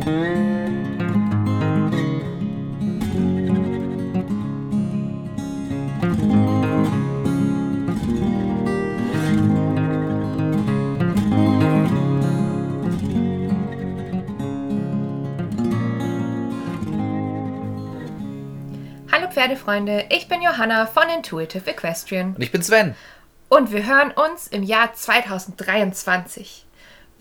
Hallo Pferdefreunde, ich bin Johanna von Intuitive Equestrian Und ich bin Sven. und wir hören uns im Jahr 2023.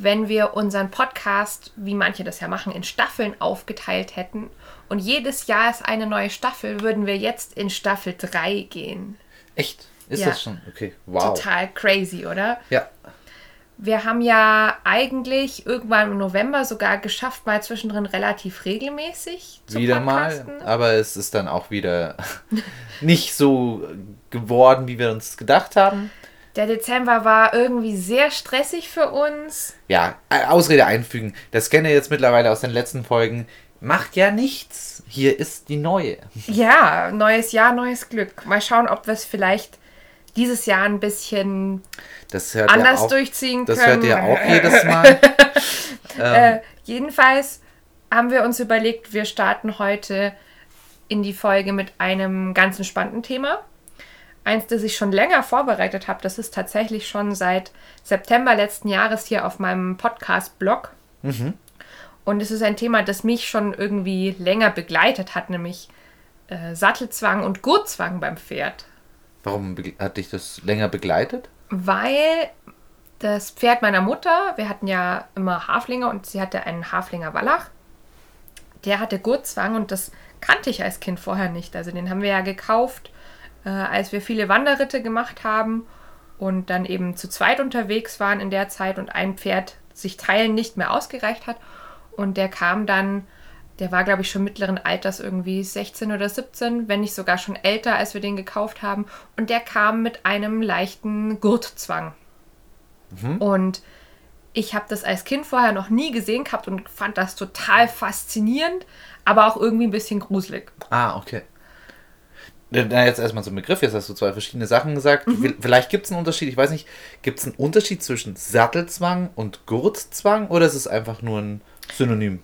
Wenn wir unseren Podcast, wie manche das ja machen, in Staffeln aufgeteilt hätten und jedes Jahr ist eine neue Staffel, würden wir jetzt in Staffel 3 gehen. Echt? Ist Ja. das schon? Okay, wow. Total crazy, oder? Ja, Wir haben ja eigentlich irgendwann im November sogar geschafft, mal zwischendrin relativ regelmäßig zu wieder mal. podcasten. Aber es ist dann auch wieder nicht so geworden, wie wir uns gedacht haben. Der Dezember war irgendwie sehr stressig für uns. Ja, äh, Ausrede einfügen. Das kenne ihr jetzt mittlerweile aus den letzten Folgen. Macht ja nichts. Hier ist die neue. Ja, neues Jahr, neues Glück. Mal schauen, ob wir es vielleicht dieses Jahr ein bisschen Das anders auch, durchziehen Das können. hört ihr auch jedes Mal. ähm, Äh, jedenfalls haben wir uns überlegt, wir starten heute in die Folge mit einem ganz entspannten Thema. Eins, das ich schon länger vorbereitet habe, das ist tatsächlich schon seit September letzten Jahres hier auf meinem Podcast-Blog. Und es ist ein Thema, das mich schon irgendwie länger begleitet hat, nämlich äh, Sattelzwang und Gurtzwang beim Pferd. warum hat dich das länger begleitet? weil das Pferd meiner Mutter, wir hatten ja immer Haflinger und sie hatte einen Haflinger Wallach, der hatte Gurtzwang und das kannte ich als Kind vorher nicht. Also den haben wir ja gekauft, äh, als wir viele Wanderritte gemacht haben und dann eben zu zweit unterwegs waren in der Zeit und ein Pferd sich teilen nicht mehr ausgereicht hat. Und der kam dann, der war glaube ich schon mittleren Alters irgendwie 16 oder 17, wenn nicht sogar schon älter, als wir den gekauft haben. Und der kam mit einem leichten Gurtzwang. Und ich habe das als Kind vorher noch nie gesehen gehabt und fand das total faszinierend, aber auch irgendwie ein bisschen gruselig. Ah, okay. Na, jetzt erstmal zum Begriff. Jetzt hast du zwei verschiedene Sachen gesagt. Mhm. Vielleicht gibt es einen Unterschied. Ich weiß nicht. Gibt es einen Unterschied zwischen Sattelzwang und Gurtzwang oder ist es einfach nur ein Synonym?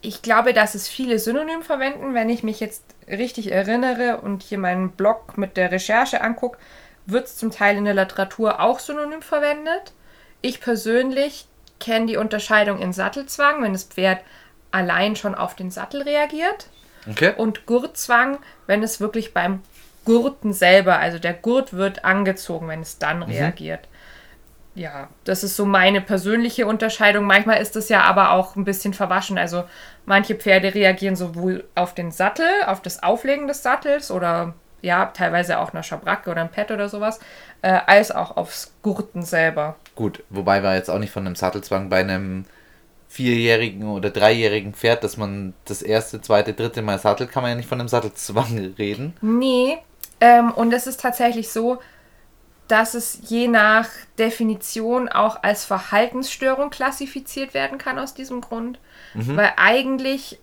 Ich glaube, dass es viele Synonym verwenden. Wenn ich mich jetzt richtig erinnere und hier meinen Blog mit der Recherche angucke, wird es zum Teil in der Literatur auch synonym verwendet. Ich persönlich kenne die Unterscheidung in Sattelzwang, wenn das Pferd allein schon auf den Sattel reagiert. Okay. Und Gurtzwang, wenn es wirklich beim Gurten selber, also der Gurt wird angezogen, wenn es dann reagiert. Ja, das ist so meine persönliche Unterscheidung. Manchmal ist es ja aber auch ein bisschen verwaschen. Also manche Pferde reagieren sowohl auf den Sattel, auf das Auflegen des Sattels oder ja, teilweise auch eine Schabracke oder ein Pad oder sowas, äh, als auch aufs Gurten selber. Gut, wobei wir jetzt auch nicht von einem Sattelzwang bei einem vierjährigen oder dreijährigen Pferd, dass man das erste, zweite, dritte Mal sattelt, kann man ja nicht von einem Sattelzwang reden. Nee, ähm, und es ist tatsächlich so, dass es je nach Definition auch als Verhaltensstörung klassifiziert werden kann aus diesem Grund. Weil eigentlich,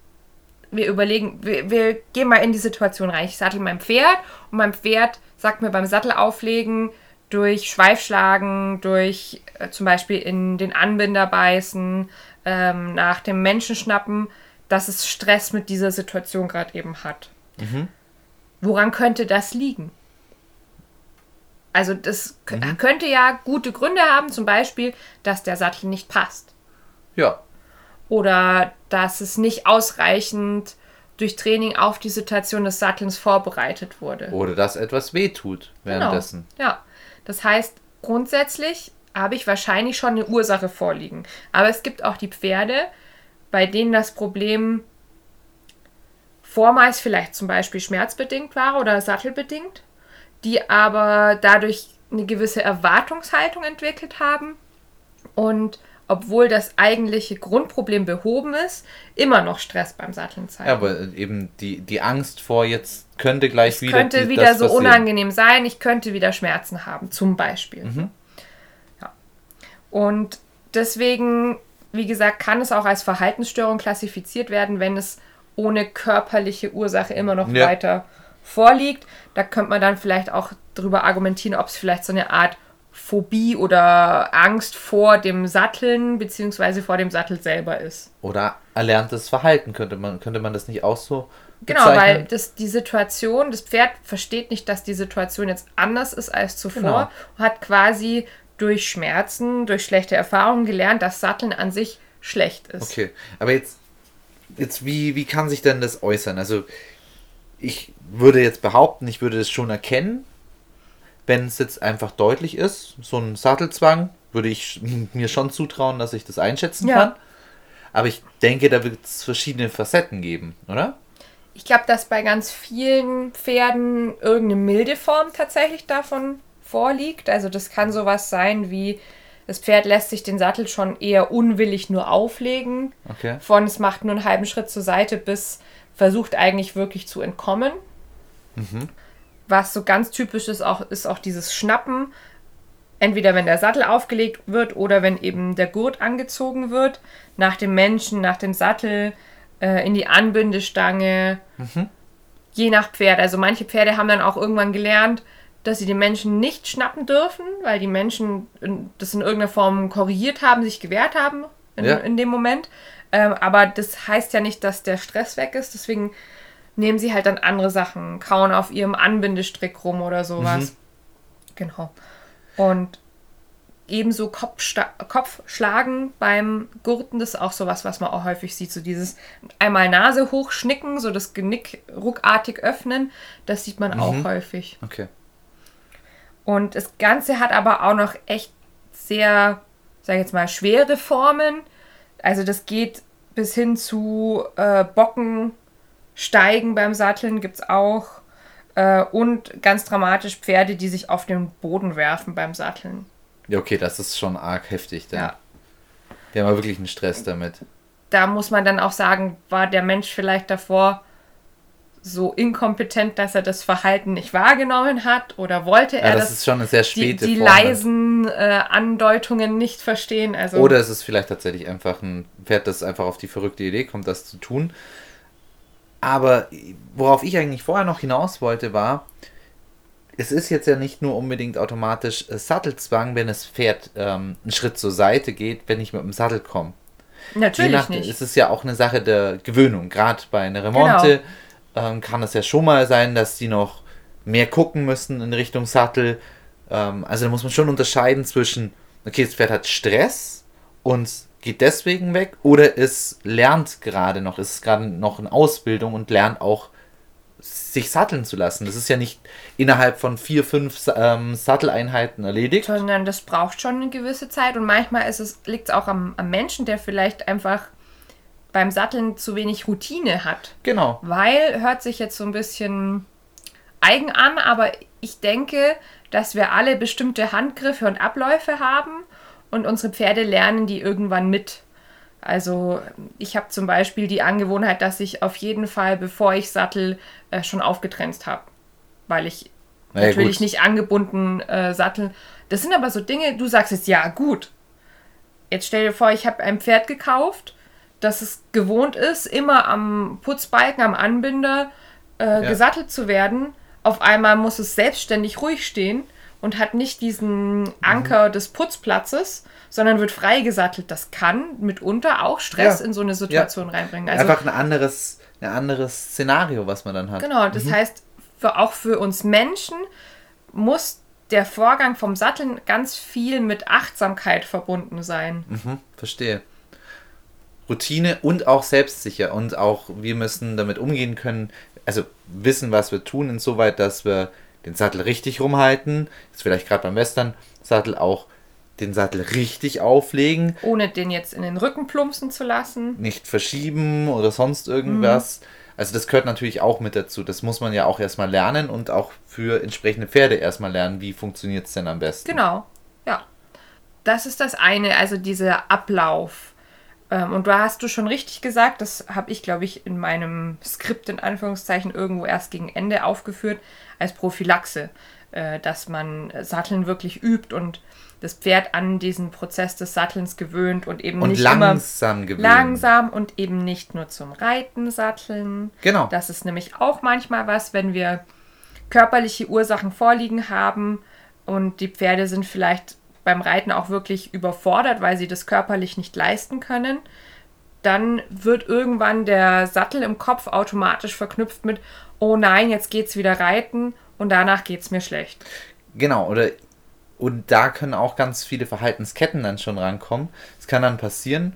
wir überlegen, wir, wir gehen mal in die Situation rein. Ich sattel mein Pferd und mein Pferd sagt mir beim Sattelauflegen durch Schweifschlagen, durch äh, zum Beispiel in den Anbinder beißen, ähm, nach dem Menschen schnappen, dass es Stress mit dieser Situation gerade eben hat. Woran könnte das liegen? Also das k- könnte ja gute Gründe haben, zum Beispiel, dass der Sattel nicht passt Ja. oder dass es nicht ausreichend durch Training auf die Situation des Sattelns vorbereitet wurde. Oder dass etwas wehtut währenddessen. Genau. Ja, das heißt, grundsätzlich habe ich wahrscheinlich schon eine Ursache vorliegen. Aber es gibt auch die Pferde, bei denen das Problem vormals vielleicht zum Beispiel schmerzbedingt war oder sattelbedingt, die aber dadurch eine gewisse Erwartungshaltung entwickelt haben und obwohl das eigentliche Grundproblem behoben ist, immer noch Stress beim Satteln zeigen. Ja, aber eben die, die Angst vor jetzt könnte gleich es wieder. könnte wieder so passieren. unangenehm sein, ich könnte wieder Schmerzen haben, zum Beispiel. Mhm. Und deswegen, wie gesagt, kann es auch als Verhaltensstörung klassifiziert werden, wenn es ohne körperliche Ursache immer noch Ja. weiter vorliegt. Da könnte man dann vielleicht auch darüber argumentieren, ob es vielleicht so eine Art Phobie oder Angst vor dem Satteln beziehungsweise vor dem Sattel selber ist. Oder erlerntes Verhalten könnte man, könnte man das nicht auch so Genau, weil das, die Situation, das Pferd versteht nicht, dass die Situation jetzt anders ist als zuvor, genau. hat quasi durch Schmerzen, durch schlechte Erfahrungen gelernt, dass Satteln an sich schlecht ist. Okay, aber jetzt, jetzt wie, wie kann sich denn das äußern? Also ich würde jetzt behaupten, ich würde es schon erkennen, wenn es jetzt einfach deutlich ist. So ein Sattelzwang würde ich mir schon zutrauen, dass ich das einschätzen ja. kann. Aber ich denke, da wird es verschiedene Facetten geben, oder? Ich glaube, dass bei ganz vielen Pferden irgendeine milde Form tatsächlich davon vorliegt. Also das kann sowas sein wie, das Pferd lässt sich den Sattel schon eher unwillig nur auflegen. Okay. Von es macht nur einen halben Schritt zur Seite bis versucht eigentlich wirklich zu entkommen. Mhm. Was so ganz typisch ist, auch, ist auch dieses Schnappen. Entweder wenn der Sattel aufgelegt wird oder wenn eben der Gurt angezogen wird. Nach dem Menschen, nach dem Sattel, äh, in die Anbindestange. Mhm. Je nach Pferd. Also manche Pferde haben dann auch irgendwann gelernt, dass sie den Menschen nicht schnappen dürfen, weil die Menschen das in irgendeiner Form korrigiert haben, sich gewehrt haben in, ja. in dem Moment. Ähm, aber das heißt ja nicht, dass der Stress weg ist. Deswegen nehmen sie halt dann andere Sachen, kauen auf ihrem Anbindestrick rum oder sowas. Mhm. Genau. Und ebenso Kopfschlagen beim Gurten, das ist auch sowas, was man auch häufig sieht. So dieses einmal Nase hochschnicken, so das Genick ruckartig öffnen, das sieht man mhm. auch häufig. Okay. Und das Ganze hat aber auch noch echt sehr, sag ich jetzt mal, schwere Formen. Also das geht bis hin zu äh, Bocken, Steigen beim Satteln gibt es auch. Äh, und ganz dramatisch Pferde, die sich auf den Boden werfen beim Satteln. Ja, okay, das ist schon arg heftig. Denn ja. Die haben wirklich einen Stress damit. Da muss man dann auch sagen, war der Mensch vielleicht davor so inkompetent, dass er das Verhalten nicht wahrgenommen hat oder wollte er ja, das, das ist schon eine sehr späte die, die leisen äh, Andeutungen nicht verstehen. Also oder es ist vielleicht tatsächlich einfach ein Pferd, das einfach auf die verrückte Idee kommt, das zu tun. Aber worauf ich eigentlich vorher noch hinaus wollte, war, es ist jetzt ja nicht nur unbedingt automatisch äh, Sattelzwang, wenn das Pferd ähm, einen Schritt zur Seite geht, wenn ich mit dem Sattel komme. Natürlich nach, nicht. Es ist ja auch eine Sache der Gewöhnung. Gerade bei einer Remonte genau. Ähm, kann es ja schon mal sein, dass die noch mehr gucken müssen in Richtung Sattel. Ähm, also da muss man schon unterscheiden zwischen, okay, das Pferd hat Stress und geht deswegen weg oder es lernt gerade noch, ist gerade noch in Ausbildung und lernt auch sich satteln zu lassen. Das ist ja nicht innerhalb von vier, fünf ähm, Satteleinheiten erledigt. Sondern das braucht schon eine gewisse Zeit und manchmal liegt es auch am, am Menschen, der vielleicht einfach beim Satteln zu wenig Routine hat. Genau. Weil, hört sich jetzt so ein bisschen eigen an, aber ich denke, dass wir alle bestimmte Handgriffe und Abläufe haben und unsere Pferde lernen die irgendwann mit. Also ich habe zum Beispiel die Angewohnheit, dass ich auf jeden Fall, bevor ich sattel, äh, schon aufgetrennt habe. Weil ich naja, natürlich gut. nicht angebunden äh, satteln. Das sind aber so Dinge, du sagst jetzt, ja, gut. Jetzt stell dir vor, ich habe ein Pferd gekauft, das es gewohnt ist, immer am Putzbalken, am Anbinder äh, ja. gesattelt zu werden. Auf einmal muss es selbstständig ruhig stehen und hat nicht diesen Anker mhm. des Putzplatzes, sondern wird freigesattelt. Das kann mitunter auch Stress ja. in so eine Situation ja. reinbringen. Also, Einfach ein anderes, ein anderes Szenario, was man dann hat. Genau, das mhm. heißt, für, auch für uns Menschen muss der Vorgang vom Satteln ganz viel mit Achtsamkeit verbunden sein. Mhm, verstehe. Routine und auch selbstsicher und auch wir müssen damit umgehen können, also wissen, was wir tun, insoweit, dass wir den Sattel richtig rumhalten, jetzt vielleicht gerade beim Western-Sattel auch den Sattel richtig auflegen. Ohne den jetzt in den Rücken plumpsen zu lassen. Nicht verschieben oder sonst irgendwas. Mhm. Also das gehört natürlich auch mit dazu. Das muss man ja auch erstmal lernen und auch für entsprechende Pferde erstmal lernen, wie funktioniert es denn am besten. Genau, ja. Das ist das eine, also dieser Ablauf. Ähm, und da hast du schon richtig gesagt, das habe ich, glaube ich, in meinem Skript in Anführungszeichen irgendwo erst gegen Ende aufgeführt, als Prophylaxe, äh, dass man Satteln wirklich übt und das Pferd an diesen Prozess des Sattelns gewöhnt und eben und nicht langsam immer gewöhnt. langsam und eben nicht nur zum Reiten satteln. Genau. Das ist nämlich auch manchmal was, wenn wir körperliche Ursachen vorliegen haben, und die Pferde sind vielleicht beim Reiten auch wirklich überfordert, weil sie das körperlich nicht leisten können, dann wird irgendwann der Sattel im Kopf automatisch verknüpft mit, oh nein, jetzt geht's wieder reiten und danach geht's mir schlecht. Genau, oder und da können auch ganz viele Verhaltensketten dann schon rankommen. Es kann dann passieren,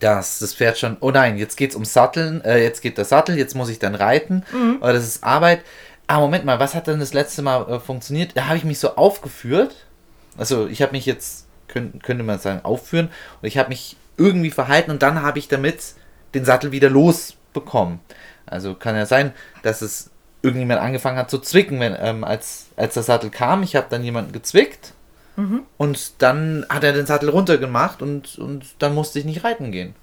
dass das Pferd schon, oh nein, jetzt geht's ums Satteln, äh, jetzt geht der Sattel, jetzt muss ich dann reiten, mhm. oder das ist Arbeit. Ah, Moment mal, was hat denn das letzte Mal äh, funktioniert? Da habe ich mich so aufgeführt. Also ich habe mich jetzt, könnt, könnte man sagen, aufführen. Und ich habe mich irgendwie verhalten und dann habe ich damit den Sattel wieder losbekommen. Also kann ja sein, dass es irgendjemand angefangen hat zu zwicken, wenn, ähm, als, als der Sattel kam. Ich habe dann jemanden gezwickt mhm. und dann hat er den Sattel runtergemacht und, und dann musste ich nicht reiten gehen.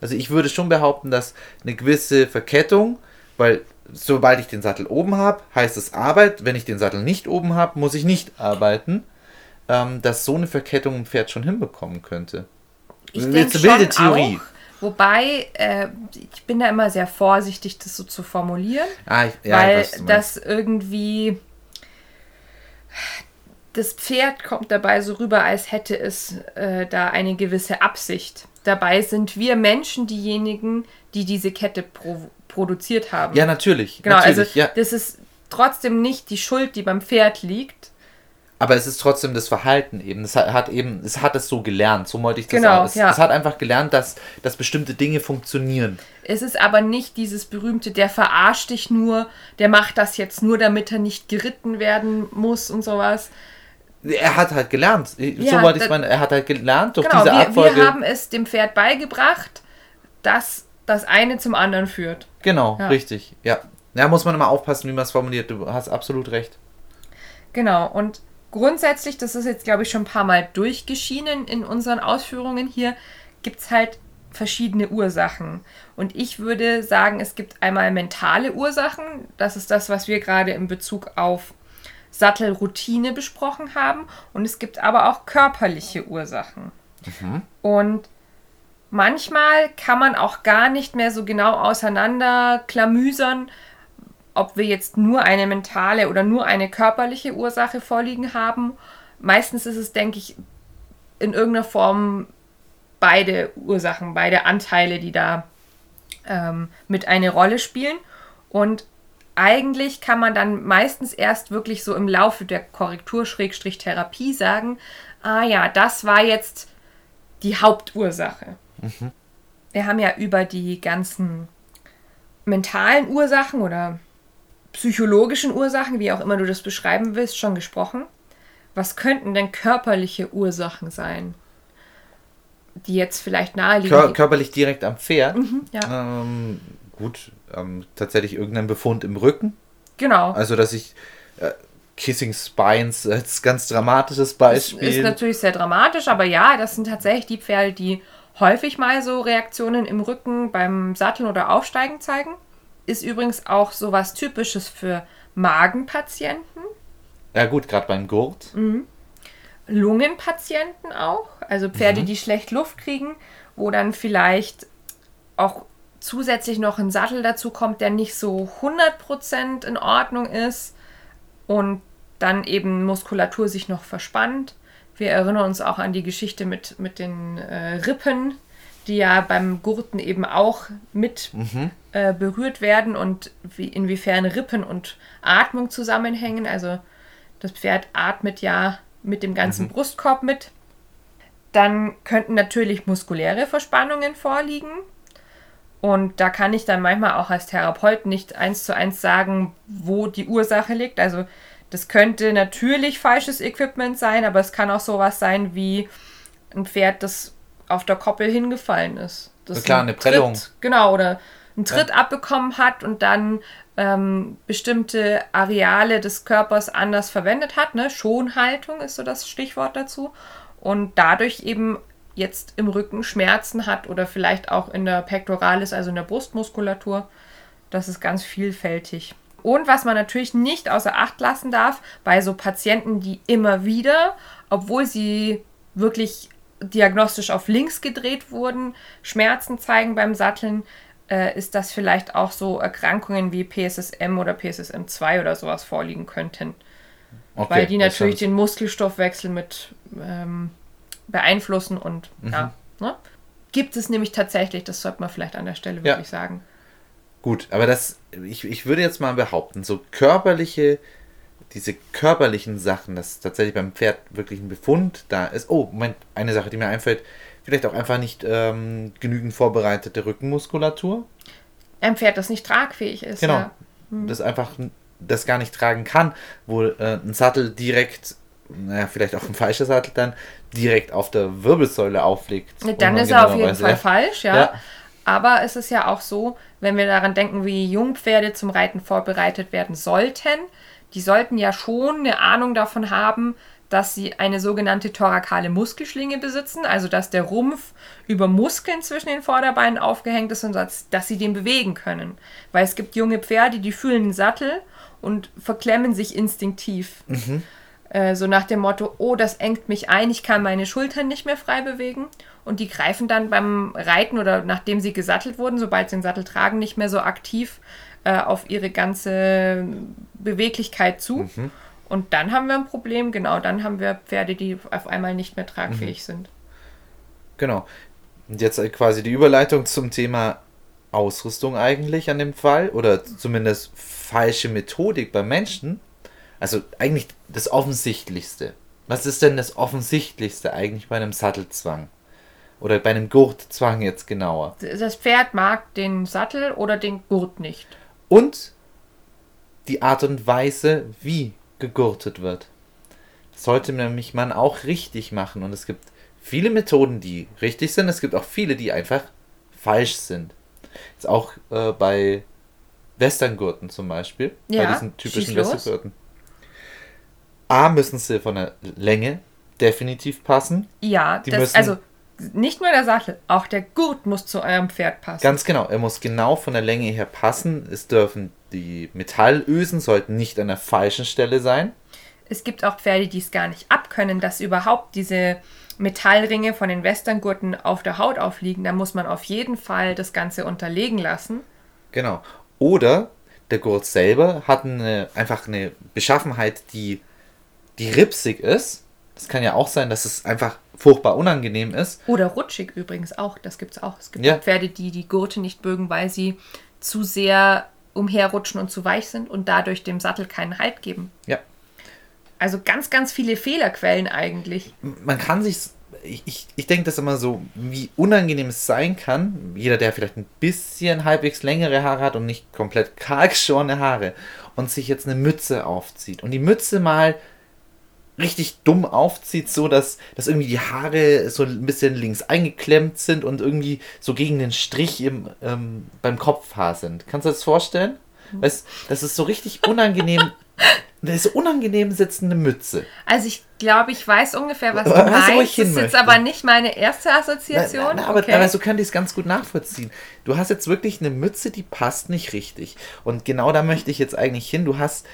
Also ich würde schon behaupten, dass eine gewisse Verkettung, weil sobald ich den Sattel oben habe, heißt es Arbeit. Wenn ich den Sattel nicht oben habe, muss ich nicht arbeiten. Ähm, dass so eine Verkettung ein Pferd schon hinbekommen könnte. Ich denke wilde Theorie. Auch, wobei, äh, ich bin da immer sehr vorsichtig, das so zu formulieren. Ah, ich, ja, weil weiß, das irgendwie das Pferd kommt dabei so rüber, als hätte es äh, da eine gewisse Absicht. Dabei sind wir Menschen diejenigen, die diese Kette pro produziert haben. Ja, natürlich. Genau, natürlich, also ja. das ist trotzdem nicht die Schuld, die beim Pferd liegt. Aber es ist trotzdem das Verhalten eben. Es hat, eben, es hat es so gelernt, so wollte ich das genau, sagen. Es, ja. es hat einfach gelernt, dass, dass bestimmte Dinge funktionieren. Es ist aber nicht dieses berühmte, der verarscht dich nur, der macht das jetzt nur, damit er nicht geritten werden muss und sowas. Er hat halt gelernt. Ja, so wollte ich meinen, er hat halt gelernt durch genau, diese Abfolge. Wir, wir haben es dem Pferd beigebracht, dass das eine zum anderen führt. Genau, ja. richtig. Ja. Ja, muss man immer aufpassen, wie man es formuliert. Du hast absolut recht. Genau, und grundsätzlich, das ist jetzt, glaube ich, schon ein paar Mal durchgeschienen in unseren Ausführungen hier, gibt es halt verschiedene Ursachen. Und ich würde sagen, es gibt einmal mentale Ursachen. Das ist das, was wir gerade in Bezug auf Sattelroutine besprochen haben. Und es gibt aber auch körperliche Ursachen. Mhm. Und manchmal kann man auch gar nicht mehr so genau auseinander klamüsern, ob wir jetzt nur eine mentale oder nur eine körperliche Ursache vorliegen haben. Meistens ist es, denke ich, in irgendeiner Form beide Ursachen, beide Anteile, die da ähm, mit eine Rolle spielen. Und eigentlich kann man dann meistens erst wirklich so im Laufe der Korrektur-Therapie sagen, ah ja, das war jetzt die Hauptursache. Mhm. Wir haben ja über die ganzen mentalen Ursachen oder psychologischen Ursachen, wie auch immer du das beschreiben willst, schon gesprochen. Was könnten denn körperliche Ursachen sein, die jetzt vielleicht naheliegen? Kör körperlich direkt am Pferd? Mhm, ja. Ähm, gut, ähm, tatsächlich irgendein Befund im Rücken. Genau. Also, dass ich. Äh, Kissing Spines als ganz dramatisches Beispiel. Das ist natürlich sehr dramatisch, aber ja, das sind tatsächlich die Pferde, die häufig mal so Reaktionen im Rücken beim Satteln oder Aufsteigen zeigen. Ist übrigens auch so was Typisches für Magenpatienten. Ja gut, gerade beim Gurt. Mhm. Lungenpatienten auch, also Pferde, mhm. die schlecht Luft kriegen, wo dann vielleicht auch zusätzlich noch ein Sattel dazu kommt, der nicht so 100% in Ordnung ist und dann eben Muskulatur sich noch verspannt. Wir erinnern uns auch an die Geschichte mit, mit den äh, Rippen, die ja beim Gurten eben auch mit mhm. äh, berührt werden und wie, inwiefern Rippen und Atmung zusammenhängen. Also das Pferd atmet ja mit dem ganzen mhm. Brustkorb mit. Dann könnten natürlich muskuläre Verspannungen vorliegen. Und da kann ich dann manchmal auch als Therapeut nicht eins zu eins sagen, wo die Ursache liegt. Also das könnte natürlich falsches Equipment sein, aber es kann auch sowas sein wie ein Pferd, das auf der Koppel hingefallen ist. Das klar, eine Prellung. Tritt, genau, oder einen Tritt ja. abbekommen hat und dann ähm, bestimmte Areale des Körpers anders verwendet hat. Ne? Schonhaltung ist so das Stichwort dazu. Und dadurch eben jetzt im Rücken Schmerzen hat oder vielleicht auch in der Pectoralis, also in der Brustmuskulatur. Das ist ganz vielfältig. Und was man natürlich nicht außer Acht lassen darf, bei so Patienten, die immer wieder, obwohl sie wirklich diagnostisch auf links gedreht wurden, Schmerzen zeigen beim Satteln, äh, ist, dass vielleicht auch so Erkrankungen wie PSSM oder PSSM2 oder sowas vorliegen könnten. Okay, weil die das natürlich den Muskelstoffwechsel mit ähm, beeinflussen und Mhm. ja, ne? Gibt es nämlich tatsächlich, das sollte man vielleicht an der Stelle Ja. wirklich sagen. Gut, aber das, ich, ich würde jetzt mal behaupten, so körperliche, diese körperlichen Sachen, dass tatsächlich beim Pferd wirklich ein Befund da ist. Oh, Moment, eine Sache, die mir einfällt, vielleicht auch einfach nicht ähm, genügend vorbereitete Rückenmuskulatur. Ein Pferd, das nicht tragfähig ist. Genau. Ja. Das einfach das gar nicht tragen kann, wo äh, ein Sattel direkt, naja, vielleicht auch ein falscher Sattel dann, direkt auf der Wirbelsäule aufliegt. Dann ist er auf jeden. Fall falsch, ja. Ja. Aber es ist ja auch so, wenn wir daran denken, wie Jungpferde zum Reiten vorbereitet werden sollten, die sollten ja schon eine Ahnung davon haben, dass sie eine sogenannte thorakale Muskelschlinge besitzen, also dass der Rumpf über Muskeln zwischen den Vorderbeinen aufgehängt ist und dass, dass sie den bewegen können. Weil es gibt junge Pferde, die fühlen den Sattel und verklemmen sich instinktiv. Äh, so nach dem Motto, oh, das engt mich ein, ich kann meine Schultern nicht mehr frei bewegen. Und die greifen dann beim Reiten oder nachdem sie gesattelt wurden, sobald sie den Sattel tragen, nicht mehr so aktiv äh, auf ihre ganze Beweglichkeit zu. Und dann haben wir ein Problem, genau, dann haben wir Pferde, die auf einmal nicht mehr tragfähig sind. Genau. Und jetzt äh, quasi die Überleitung zum Thema Ausrüstung eigentlich an dem Fall oder zumindest falsche Methodik beim Menschen. Also eigentlich das Offensichtlichste. Was ist denn das Offensichtlichste eigentlich bei einem Sattelzwang? Oder bei einem Gurtzwang jetzt genauer? Das Pferd mag den Sattel oder den Gurt nicht. Und die Art und Weise, wie gegurtet wird. Das sollte nämlich man auch richtig machen. Und es gibt viele Methoden, die richtig sind. Es gibt auch viele, die einfach falsch sind. Jetzt auch äh, bei Westerngurten zum Beispiel. bei Ja, diesen typischen. Westerngurten. A müssen sie von der Länge definitiv passen. Ja, Die das, müssen- also nicht nur der Sattel, auch der Gurt muss zu eurem Pferd passen. Ganz genau, er muss genau von der Länge her passen. Es dürfen die Metallösen sollten nicht an der falschen Stelle sein. Es gibt auch Pferde, die es gar nicht abkönnen, dass überhaupt diese Metallringe von den Westerngurten auf der Haut aufliegen. Da muss man auf jeden Fall das Ganze unterlegen lassen. Genau. Oder der Gurt selber hat eine, einfach eine Beschaffenheit, die, die ripsig ist. Das kann ja auch sein, dass es einfach furchtbar unangenehm ist. Oder rutschig übrigens auch, das gibt es auch. Es gibt Ja. Pferde, die die Gurte nicht mögen, weil sie zu sehr umherrutschen und zu weich sind und dadurch dem Sattel keinen Halt geben. Ja. Also ganz, ganz viele Fehlerquellen eigentlich. Man kann sich, ich, ich, ich denke das immer so, wie unangenehm es sein kann. Jeder, der vielleicht ein bisschen halbwegs längere Haare hat und nicht komplett kahl geschorene Haare und sich jetzt eine Mütze aufzieht und die Mütze mal richtig dumm aufzieht, so dass, dass irgendwie die Haare so ein bisschen links eingeklemmt sind und irgendwie so gegen den Strich im, ähm, beim Kopfhaar sind. Kannst du das vorstellen? Weißt, das ist so richtig unangenehm. Das ist so unangenehm sitzende Mütze. Also ich glaube, ich weiß ungefähr, was du meinst. Das ist jetzt aber nicht meine erste Assoziation. Na, na, aber, okay. aber so könnte ich es ganz gut nachvollziehen. Du hast jetzt wirklich eine Mütze, die passt nicht richtig. Und genau da möchte ich jetzt eigentlich hin. Du hast,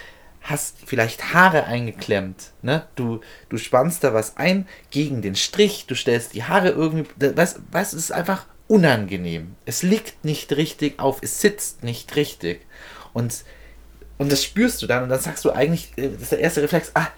hast vielleicht Haare eingeklemmt. Ne? Du, du spannst da was ein gegen den Strich. Du stellst die Haare irgendwie. Was, was ist einfach unangenehm? Es liegt nicht richtig auf. Es sitzt nicht richtig. Und, und das spürst du dann. Und dann sagst du eigentlich, äh, das ist der erste Reflex, ah,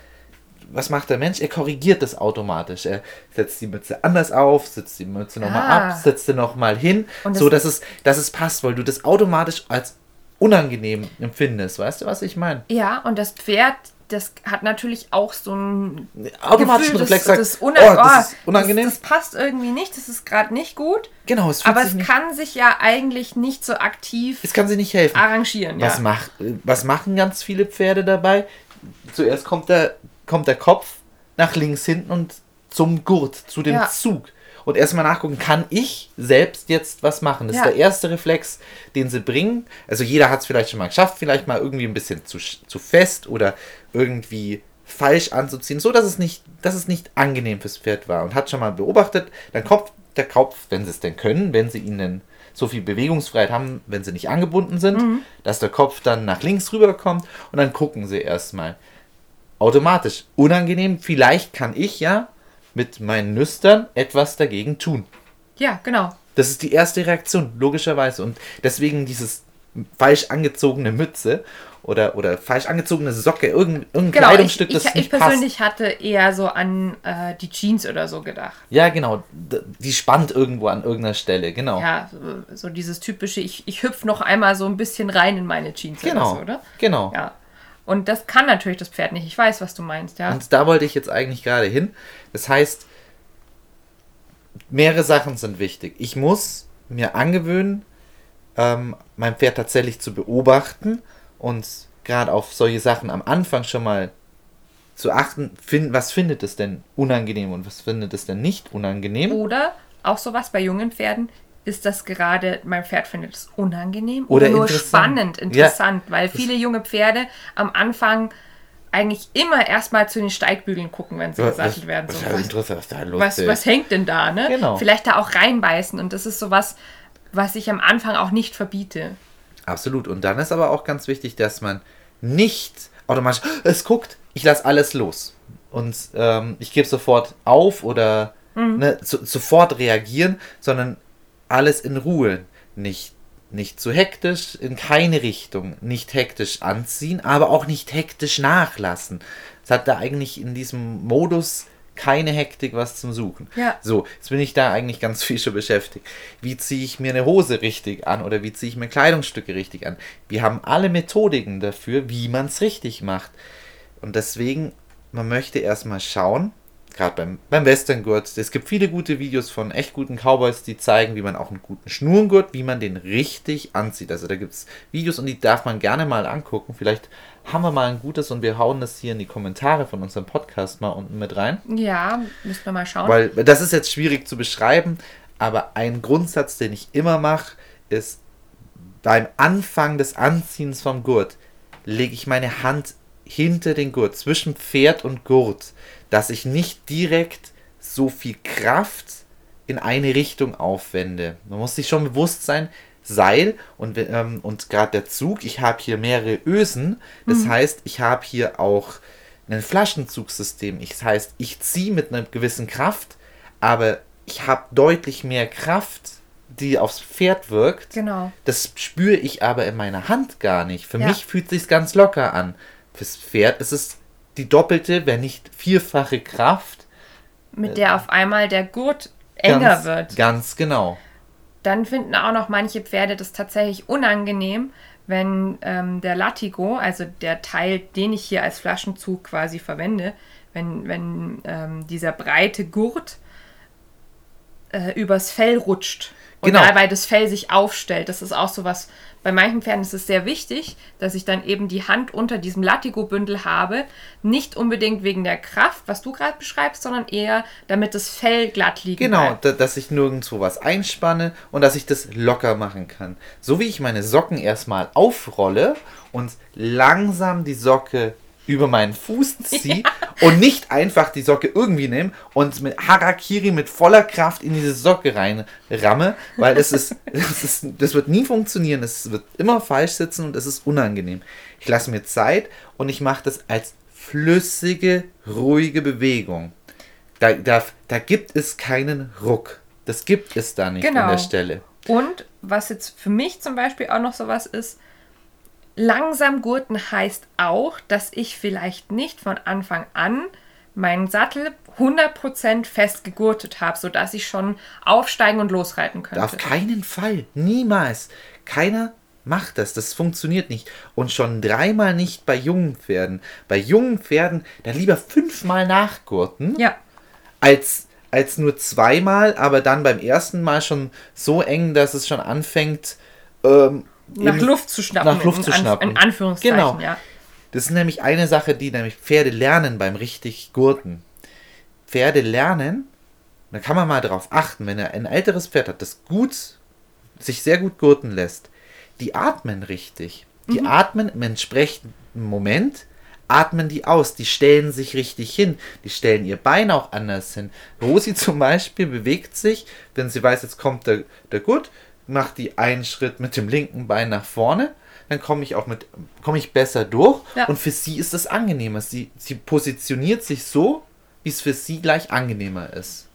was macht der Mensch? Er korrigiert das automatisch. Er setzt die Mütze anders auf, setzt die Mütze nochmal Ah. ab, setzt sie nochmal hin, das- so dass es, dass es passt, weil du das automatisch als unangenehm empfindest. Weißt du, was ich meine? ja, und das Pferd, das hat natürlich auch so ein Automatisch Gefühl, Reflex das, sagt, das, oh, das oh, ist unangenehm. Das, das passt irgendwie nicht, das ist gerade nicht gut. genau, es fühlt Aber es nicht, kann sich ja eigentlich nicht so aktiv es kann sich nicht helfen. arrangieren. Was, ja. macht, was machen ganz viele Pferde dabei? Zuerst kommt der, kommt der Kopf nach links hinten und zum Gurt, zu dem Ja. Zug. Und erstmal nachgucken, kann ich selbst jetzt was machen? Das Ja. ist der erste Reflex, den sie bringen. Also jeder hat es vielleicht schon mal geschafft, vielleicht mal irgendwie ein bisschen zu, zu fest oder irgendwie falsch anzuziehen, so dass es nicht, dass es nicht angenehm fürs Pferd war. Und hat schon mal beobachtet, dann kommt der Kopf, wenn sie es denn können, wenn sie ihnen so viel Bewegungsfreiheit haben, wenn sie nicht angebunden sind, dass der Kopf dann nach links rüberkommt und dann gucken sie erstmal. Automatisch. Unangenehm, vielleicht kann ich ja mit meinen Nüstern etwas dagegen tun. ja, genau. Das ist die erste Reaktion, logischerweise. Und deswegen dieses falsch angezogene Mütze oder, oder falsch angezogene Socke, irgendein, irgendein genau, Kleidungsstück, ich, ich, das ich, ich persönlich passt. hatte eher so an äh, die Jeans oder so gedacht. Ja, genau. Die spannt irgendwo an irgendeiner Stelle, genau. Ja, so, so dieses typische, ich, ich hüpfe noch einmal so ein bisschen rein in meine Jeans genau, oder so, oder? Genau. Ja. Und das kann natürlich das Pferd nicht. Ich weiß, was du meinst, ja. Und da wollte ich jetzt eigentlich gerade hin. Das heißt, mehrere Sachen sind wichtig. Ich muss mir angewöhnen, ähm, mein Pferd tatsächlich zu beobachten und gerade auf solche Sachen am Anfang schon mal zu achten, find, was findet es denn unangenehm und was findet es denn nicht unangenehm. Oder auch sowas bei jungen Pferden, ist das gerade, mein Pferd findet es unangenehm oder, oder nur spannend, interessant, ja. weil viele junge Pferde am Anfang eigentlich immer erstmal zu den Steigbügeln gucken, wenn sie was, gesattelt werden. So, was, was, was, was, hängt denn da, ne? Genau. Vielleicht da auch reinbeißen und das ist sowas, was ich am Anfang auch nicht verbiete. Absolut. Und dann ist aber auch ganz wichtig, dass man nicht automatisch, es guckt, ich lasse alles los. Und ähm, ich gebe sofort auf oder mhm. ne, so, sofort reagieren, sondern alles in Ruhe. Nicht, nicht zu hektisch, in keine Richtung. Nicht hektisch anziehen, aber auch nicht hektisch nachlassen. Es hat da eigentlich in diesem Modus keine Hektik, was zum Suchen. Ja. So, jetzt bin ich da eigentlich ganz viel schon beschäftigt. Wie ziehe ich mir eine Hose richtig an oder wie ziehe ich mir Kleidungsstücke richtig an? Wir haben alle Methodiken dafür, wie man es richtig macht. Und deswegen, man möchte erstmal schauen, gerade beim, beim Western-Gurt, es gibt viele gute Videos von echt guten Cowboys, die zeigen, wie man auch einen guten Schnurengurt, wie man den richtig anzieht. Also da gibt es Videos und die darf man gerne mal angucken. Vielleicht haben wir mal ein gutes und wir hauen das hier in die Kommentare von unserem Podcast mal unten mit rein. Ja, müssen wir mal schauen. Weil das ist jetzt schwierig zu beschreiben, aber ein Grundsatz, den ich immer mache, ist beim Anfang des Anziehens vom Gurt lege ich meine Hand hinter den Gurt, zwischen Pferd und Gurt, dass ich nicht direkt so viel Kraft in eine Richtung aufwende. Man muss sich schon bewusst sein, Seil und, ähm, und gerade der Zug, ich habe hier mehrere Ösen, das mhm. heißt, ich habe hier auch ein Flaschenzugssystem. Das heißt, ich ziehe mit einer gewissen Kraft, aber ich habe deutlich mehr Kraft, die aufs Pferd wirkt. Genau. Das spüre ich aber in meiner Hand gar nicht. Für ja. mich fühlt es sich ganz locker an. Fürs Pferd ist es die doppelte, wenn nicht vierfache Kraft. Mit der auf einmal der Gurt enger ganz, wird. Ganz genau. Dann finden auch noch manche Pferde das tatsächlich unangenehm, wenn ähm, der Latigo, also der Teil, den ich hier als Flaschenzug quasi verwende, wenn, wenn ähm, dieser breite Gurt äh, übers Fell rutscht und genau. dabei das Fell sich aufstellt. Das ist auch so was, bei manchen Pferden ist es sehr wichtig, dass ich dann eben die Hand unter diesem Latigo-Bündel habe. Nicht unbedingt wegen der Kraft, was du gerade beschreibst, sondern eher, damit das Fell glatt liegt. Genau, bleibt. dass ich nirgendwo was einspanne und dass ich das locker machen kann. So wie ich meine Socken erstmal aufrolle und langsam die Socke über meinen Fuß ziehe ja. und nicht einfach die Socke irgendwie nehme und mit Harakiri mit voller Kraft in diese Socke reinramme, weil das ist, das ist, das wird nie funktionieren, es wird immer falsch sitzen und es ist unangenehm. Ich lasse mir Zeit und ich mache das als flüssige, ruhige Bewegung. Da, da, da gibt es keinen Ruck. Das gibt es da nicht genau. an der Stelle. Und was jetzt für mich zum Beispiel auch noch sowas ist, Langsam gurten heißt auch, dass ich vielleicht nicht von Anfang an meinen Sattel 100% fest gegurtet habe, sodass ich schon aufsteigen und losreiten könnte. Auf keinen Fall. Niemals. Keiner macht das. Das funktioniert nicht. Und schon dreimal nicht bei jungen Pferden. Bei jungen Pferden, da lieber fünfmal nachgurten. Ja. Als, als nur zweimal, aber dann beim ersten Mal schon so eng, dass es schon anfängt, ähm, nach Luft zu schnappen. Nach Luft zu schnappen. In Anführungszeichen, genau. ja. Das ist nämlich eine Sache, die nämlich Pferde lernen beim richtig Gurten. Pferde lernen, da kann man mal darauf achten, wenn er ein älteres Pferd hat, das gut, sich sehr gut gurten lässt, die atmen richtig. Die mhm. atmen im entsprechenden Moment, atmen die aus, die stellen sich richtig hin, die stellen ihr Bein auch anders hin. Rosi zum Beispiel bewegt sich, wenn sie weiß, jetzt kommt der, der Gurt, mache die einen Schritt mit dem linken Bein nach vorne, dann komme ich auch mit, komme ich besser durch. Ja. Und für sie ist es angenehmer. Sie, sie positioniert sich so, wie es für sie gleich angenehmer ist.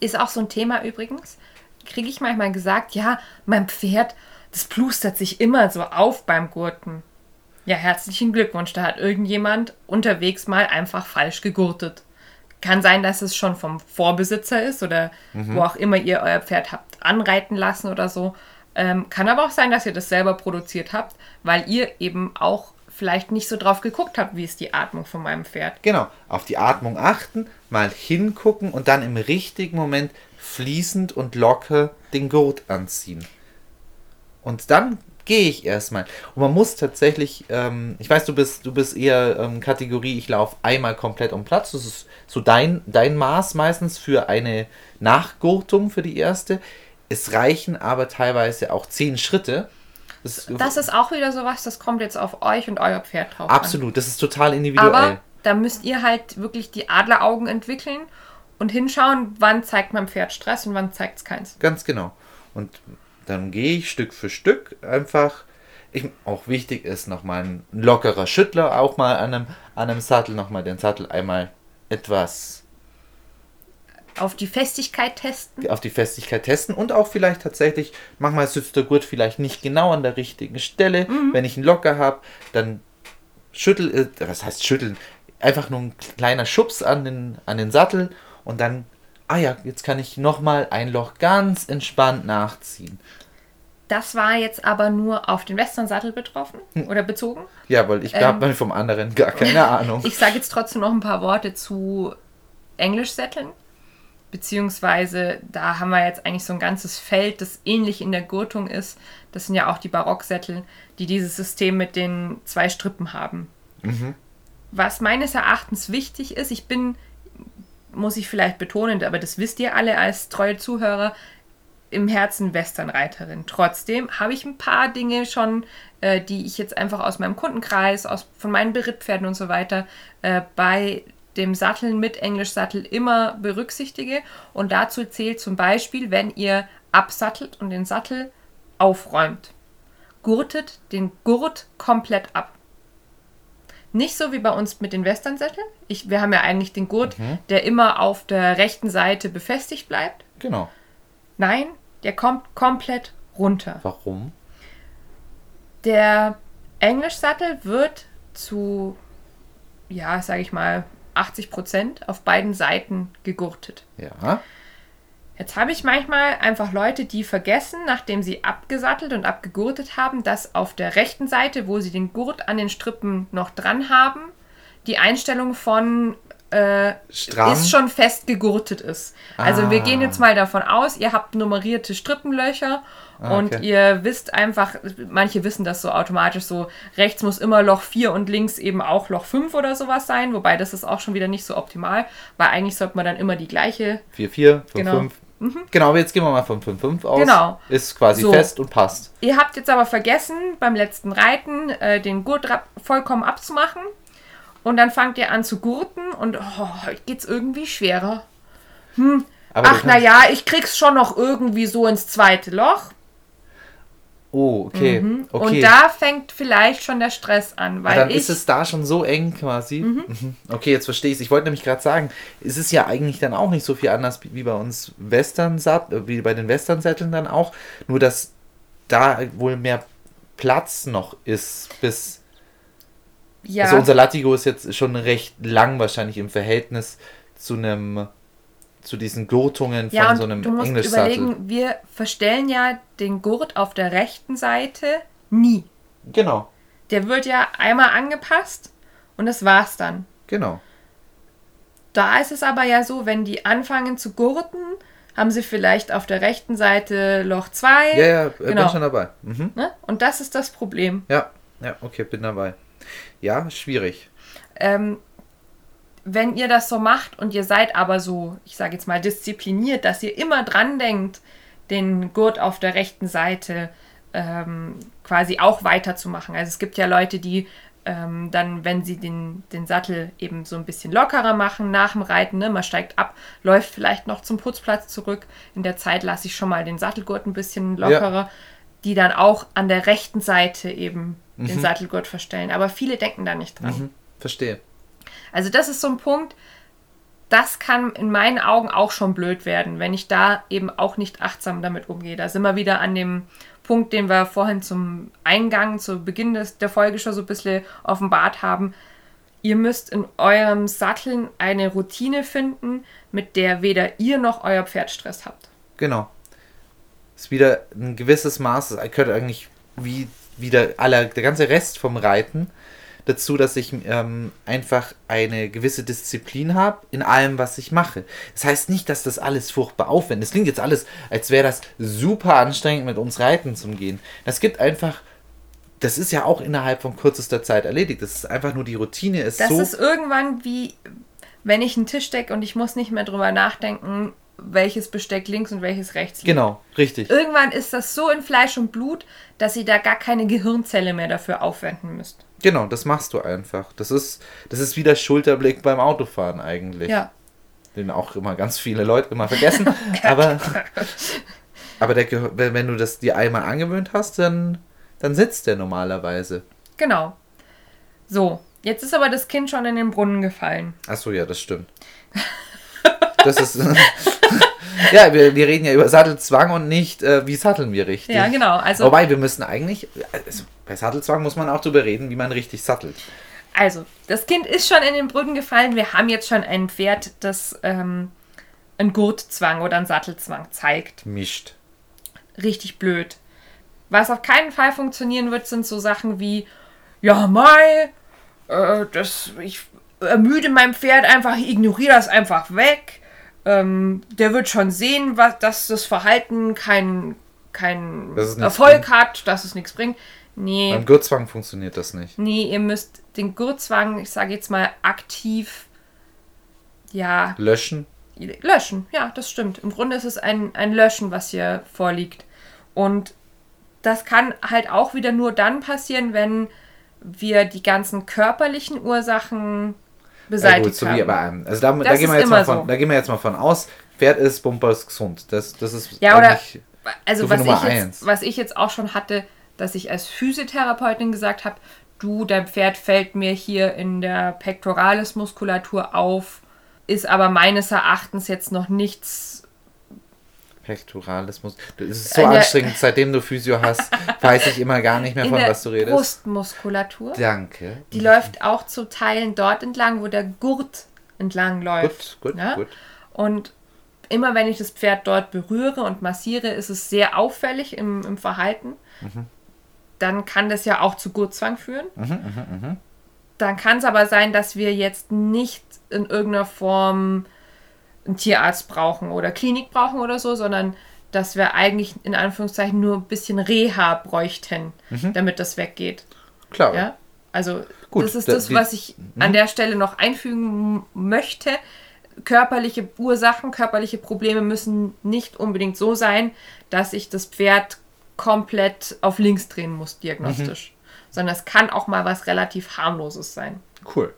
Ist auch so ein Thema übrigens. Kriege ich manchmal gesagt, ja, mein Pferd, das plustert sich immer so auf beim Gurten. Ja, herzlichen Glückwunsch, da hat irgendjemand unterwegs mal einfach falsch gegurtet. Kann sein, dass es schon vom Vorbesitzer ist oder mhm. wo auch immer ihr euer Pferd habt anreiten lassen oder so. Ähm, kann aber auch sein, dass ihr das selber produziert habt, weil ihr eben auch vielleicht nicht so drauf geguckt habt, wie ist die Atmung von meinem Pferd. Genau, auf die Atmung achten, mal hingucken und dann im richtigen Moment fließend und locker den Gurt anziehen. Und dann gehe ich erstmal. Und man muss tatsächlich, ähm, ich weiß, du bist, du bist eher ähm, Kategorie, ich laufe einmal komplett um Platz. Das ist so dein, dein Maß meistens für eine Nachgurtung für die erste. Es reichen aber teilweise auch zehn Schritte. Das, das ist auch wieder sowas, das kommt jetzt auf euch und euer Pferd drauf. Absolut, an. das ist total individuell. Aber da müsst ihr halt wirklich die Adleraugen entwickeln und hinschauen, wann zeigt mein Pferd Stress und wann zeigt es keins. Ganz genau. Und dann gehe ich Stück für Stück einfach. Ich, auch wichtig ist nochmal ein lockerer Schüttler, auch mal an einem, an einem Sattel, nochmal den Sattel einmal etwas auf die Festigkeit testen. Auf die Festigkeit testen und auch vielleicht tatsächlich, manchmal sitzt der Gurt vielleicht nicht genau an der richtigen Stelle. Mhm. Wenn ich ihn locker habe, dann schüttel, äh, was heißt schütteln? Einfach nur ein kleiner Schubs an den, an den Sattel und dann, ah ja, jetzt kann ich nochmal ein Loch ganz entspannt nachziehen. Das war jetzt aber nur auf den Western-Sattel betroffen hm. oder bezogen. Ja, weil ich ähm, habe vom anderen gar keine Ahnung. ich sage jetzt trotzdem noch ein paar Worte zu Englisch-Sätteln. Beziehungsweise da haben wir jetzt eigentlich so ein ganzes Feld, das ähnlich in der Gurtung ist. Das sind ja auch die Barocksättel, die dieses System mit den zwei Strippen haben. Mhm. Was meines Erachtens wichtig ist, ich bin, muss ich vielleicht betonen, aber das wisst ihr alle als treue Zuhörer, im Herzen Westernreiterin. Trotzdem habe ich ein paar Dinge schon, äh, die ich jetzt einfach aus meinem Kundenkreis, aus, von meinen Berittpferden und so weiter äh, bei dem Satteln mit Englischsattel immer berücksichtige. Und dazu zählt zum Beispiel, wenn ihr absattelt und den Sattel aufräumt. Gurtet den Gurt komplett ab. Nicht so wie bei uns mit den Westernsätteln. Ich, wir haben ja eigentlich den Gurt, mhm. der immer auf der rechten Seite befestigt bleibt. Genau. Nein, der kommt komplett runter. Warum? Der Englischsattel wird zu, ja, sage ich mal, 80 Prozent auf beiden Seiten gegurtet. Ja. Jetzt habe ich manchmal einfach Leute, die vergessen, nachdem sie abgesattelt und abgegurtet haben, dass auf der rechten Seite, wo sie den Gurt an den Strippen noch dran haben, die Einstellung von äh, ist schon fest gegurtet ist. Also ah. wir gehen jetzt mal davon aus, ihr habt nummerierte Strippenlöcher ah, und okay. ihr wisst einfach, manche wissen das so automatisch so, rechts muss immer Loch 4 und links eben auch Loch 5 oder sowas sein, wobei das ist auch schon wieder nicht so optimal, weil eigentlich sollte man dann immer die gleiche 4, 4, 5, genau. 5. Mhm. Genau, aber jetzt gehen wir mal von 5, 5 aus. Genau. Ist quasi so. fest und passt. Ihr habt jetzt aber vergessen, beim letzten Reiten äh, den Gurt vollkommen abzumachen. Und dann fangt ihr an zu gurten und oh, heute geht's irgendwie schwerer. Hm. Ach, naja, ich krieg's schon noch irgendwie so ins zweite Loch. Oh, okay. Mhm. okay. Und da fängt vielleicht schon der Stress an. Weil dann ich, ist es da schon so eng quasi. Mhm. mhm. Okay, jetzt verstehe ich es. Ich wollte nämlich gerade sagen, es ist ja eigentlich dann auch nicht so viel anders wie bei uns Western äh, wie bei den Western-Sätteln dann auch. Nur, dass da wohl mehr Platz noch ist, bis ja. Also unser Latigo ist jetzt schon recht lang wahrscheinlich im Verhältnis zu einem zu diesen Gurtungen ja, von so einem du musst überlegen, wir verstellen ja den Gurt auf der rechten Seite nie. Genau. Der wird ja einmal angepasst und das war's dann. Genau. Da ist es aber ja so, wenn die anfangen zu gurten, haben sie vielleicht auf der rechten Seite Loch 2. Ja, ja, genau. bin schon dabei. Mhm. Ne? Und das ist das Problem. Ja, ja, okay, bin dabei. Ja, schwierig. Ähm, wenn ihr das so macht und ihr seid aber so, ich sage jetzt mal, diszipliniert, dass ihr immer dran denkt, den Gurt auf der rechten Seite ähm, quasi auch weiterzumachen. Also es gibt ja Leute, die ähm, dann, wenn sie den, den Sattel eben so ein bisschen lockerer machen nach dem Reiten, ne, man steigt ab, läuft vielleicht noch zum Putzplatz zurück. In der Zeit lasse ich schon mal den Sattelgurt ein bisschen lockerer, ja. die dann auch an der rechten Seite eben mhm. den Sattelgurt verstellen. Aber viele denken da nicht dran. Mhm. Verstehe. Also das ist so ein Punkt, das kann in meinen Augen auch schon blöd werden, wenn ich da eben auch nicht achtsam damit umgehe. Da sind wir wieder an dem Punkt, den wir vorhin zum Eingang, zu Beginn des, der Folge schon so ein bisschen offenbart haben. Ihr müsst in eurem Satteln eine Routine finden, mit der weder ihr noch euer Pferd Stress habt. Genau. Ist wieder ein gewisses Maß, es gehört eigentlich wie wieder aller, der ganze Rest vom Reiten dazu, dass ich ähm, einfach eine gewisse Disziplin habe in allem, was ich mache. Das heißt nicht, dass das alles furchtbar aufwendig ist. Es klingt jetzt alles, als wäre das super anstrengend, mit uns reiten zu gehen. Das gibt einfach das ist ja auch innerhalb von kürzester Zeit erledigt. Das ist einfach nur die Routine ist das so. Das ist irgendwann wie, wenn ich einen Tisch decke und ich muss nicht mehr drüber nachdenken, welches Besteck links und welches rechts liegt. Genau, richtig. Irgendwann ist das so in Fleisch und Blut, dass ihr da gar keine Gehirnzelle mehr dafür aufwenden müsst. Genau, das machst du einfach. Das ist, das ist wie der Schulterblick beim Autofahren eigentlich. Ja. Den auch immer ganz viele Leute immer vergessen. aber aber der, wenn du das dir einmal angewöhnt hast, dann, dann sitzt der normalerweise. Genau. So, jetzt ist aber das Kind schon in den Brunnen gefallen. Achso, ja, das stimmt. Das ist. ja, wir, wir reden ja über Sattelzwang und nicht, äh, wie satteln wir richtig. Ja, genau. Also, Wobei, wir müssen eigentlich, also bei Sattelzwang muss man auch darüber reden, wie man richtig sattelt. Also, das Kind ist schon in den Brücken gefallen. Wir haben jetzt schon ein Pferd, das ähm, einen Gurtzwang oder einen Sattelzwang zeigt. Mischt. Richtig blöd. Was auf keinen Fall funktionieren wird, sind so Sachen wie, ja, Mai, äh, das, ich ermüde mein Pferd einfach, ignoriere das einfach weg ähm, der wird schon sehen, was, dass das Verhalten keinen kein Erfolg bringt. hat, dass es nichts bringt. Nee. Beim Gurtzwang funktioniert das nicht. Nee, ihr müsst den Gurtzwang, ich sage jetzt mal, aktiv ja. Löschen? Löschen, ja, das stimmt. Im Grunde ist es ein, ein Löschen, was hier vorliegt. Und das kann halt auch wieder nur dann passieren, wenn wir die ganzen körperlichen Ursachen beseitigt gut, so haben. Wie bei Also da, da, gehen wir jetzt mal von, so. da gehen wir jetzt mal von aus, Pferd ist bumpers gesund. Das, das ist ja, oder, also was ich, jetzt, was ich jetzt auch schon hatte, dass ich als Physiotherapeutin gesagt habe, du, dein Pferd fällt mir hier in der Pectoralis-Muskulatur auf, ist aber meines Erachtens jetzt noch nichts Pectoralis Das ist so anstrengend. Seitdem du Physio hast, weiß ich immer gar nicht mehr, von was du redest. Brustmuskulatur. Danke. Die läuft auch zu Teilen dort entlang, wo der Gurt entlang läuft. Gut, gut, ja? gut. Und immer wenn ich das Pferd dort berühre und massiere, ist es sehr auffällig im, im Verhalten. Mhm. Dann kann das ja auch zu Gurtzwang führen. Mhm, mh, mh. Dann kann es aber sein, dass wir jetzt nicht in irgendeiner Form einen Tierarzt brauchen oder Klinik brauchen oder so, sondern dass wir eigentlich in Anführungszeichen nur ein bisschen Reha bräuchten, mhm. damit das weggeht. Klar. Ja? Also Gut, das ist das, was ich mhm. an der Stelle noch einfügen möchte. Körperliche Ursachen, körperliche Probleme müssen nicht unbedingt so sein, dass ich das Pferd komplett auf links drehen muss, diagnostisch. Mhm. Sondern es kann auch mal was relativ harmloses sein. Cool.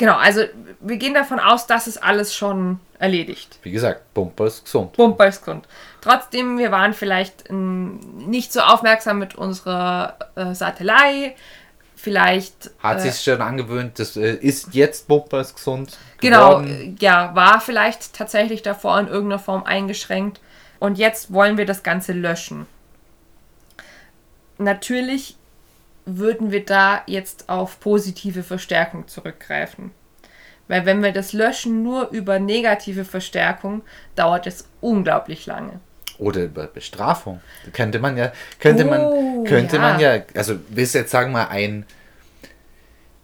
Genau, also wir gehen davon aus, dass es alles schon erledigt. Wie gesagt, Bumper ist gesund. Bumper ist gesund. Trotzdem, wir waren vielleicht nicht so aufmerksam mit unserer äh, Satellei. Vielleicht. Hat äh, sich schon angewöhnt, das äh, ist jetzt Bumper ist gesund. Genau, geworden. Genau, ja, war vielleicht tatsächlich davor in irgendeiner Form eingeschränkt. Und jetzt wollen wir das Ganze löschen. Natürlich würden wir da jetzt auf positive Verstärkung zurückgreifen. Weil wenn wir das löschen nur über negative Verstärkung, dauert es unglaublich lange. Oder über Bestrafung. Könnte man ja, könnte oh, man, könnte ja. man ja, also willst jetzt sagen mal ein,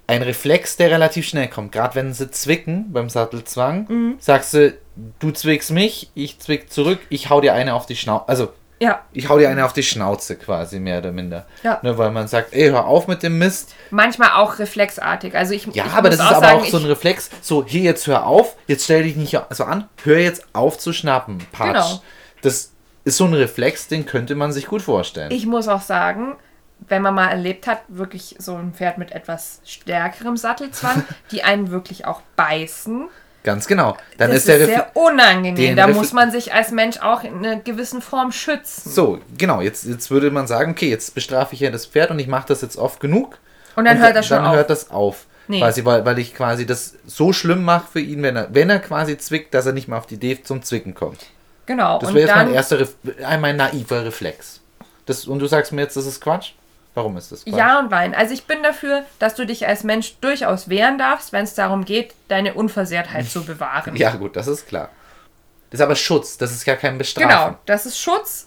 ein Reflex, der relativ schnell kommt. Gerade wenn sie zwicken beim Sattelzwang, mhm. sagst du, du zwickst mich, ich zwick zurück, ich hau dir eine auf die Schnauze. Also ja. Ich hau dir eine auf die Schnauze quasi, mehr oder minder. Ja. Ne, weil man sagt, ey, hör auf mit dem Mist. Manchmal auch reflexartig. Also ich, ja, ich aber das ist aber sagen, auch so ein Reflex. So, hier jetzt hör auf, jetzt stell dich nicht so an, hör jetzt auf zu schnappen. Patsch. Genau. Das ist so ein Reflex, den könnte man sich gut vorstellen. Ich muss auch sagen, wenn man mal erlebt hat, wirklich so ein Pferd mit etwas stärkerem Sattelzwang, die einen wirklich auch beißen Ganz genau. Dann das ist, der ist sehr unangenehm. Da muss man sich als Mensch auch in einer gewissen Form schützen. So, genau. Jetzt, jetzt würde man sagen, okay, jetzt bestrafe ich ja das Pferd und ich mache das jetzt oft genug. Und dann und hört das schon dann auf. hört das auf. Nee. Quasi, weil, weil ich quasi das so schlimm mache für ihn, wenn er, wenn er quasi zwickt, dass er nicht mehr auf die Idee zum Zwicken kommt. Genau. Das wäre jetzt mein erster, mein naiver Reflex. Das, und du sagst mir jetzt, das ist Quatsch? Warum ist das Quatsch? Ja und nein. Also ich bin dafür, dass du dich als Mensch durchaus wehren darfst, wenn es darum geht, deine Unversehrtheit zu bewahren. Ja gut, das ist klar. Das ist aber Schutz, das ist ja kein Bestrafen. Genau, das ist Schutz.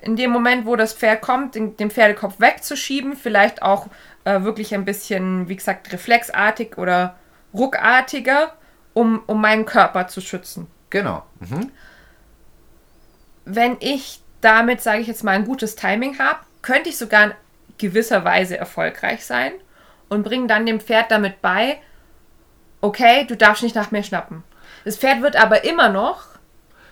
In dem Moment, wo das Pferd kommt, den, den Pferdekopf wegzuschieben, vielleicht auch äh, wirklich ein bisschen, wie gesagt, reflexartig oder ruckartiger, um, um meinen Körper zu schützen. Genau. Mhm. Wenn ich damit, sage ich jetzt mal, ein gutes Timing habe, könnte ich sogar gewisser Weise erfolgreich sein und bringe dann dem Pferd damit bei, okay, du darfst nicht nach mir schnappen. Das Pferd wird aber immer noch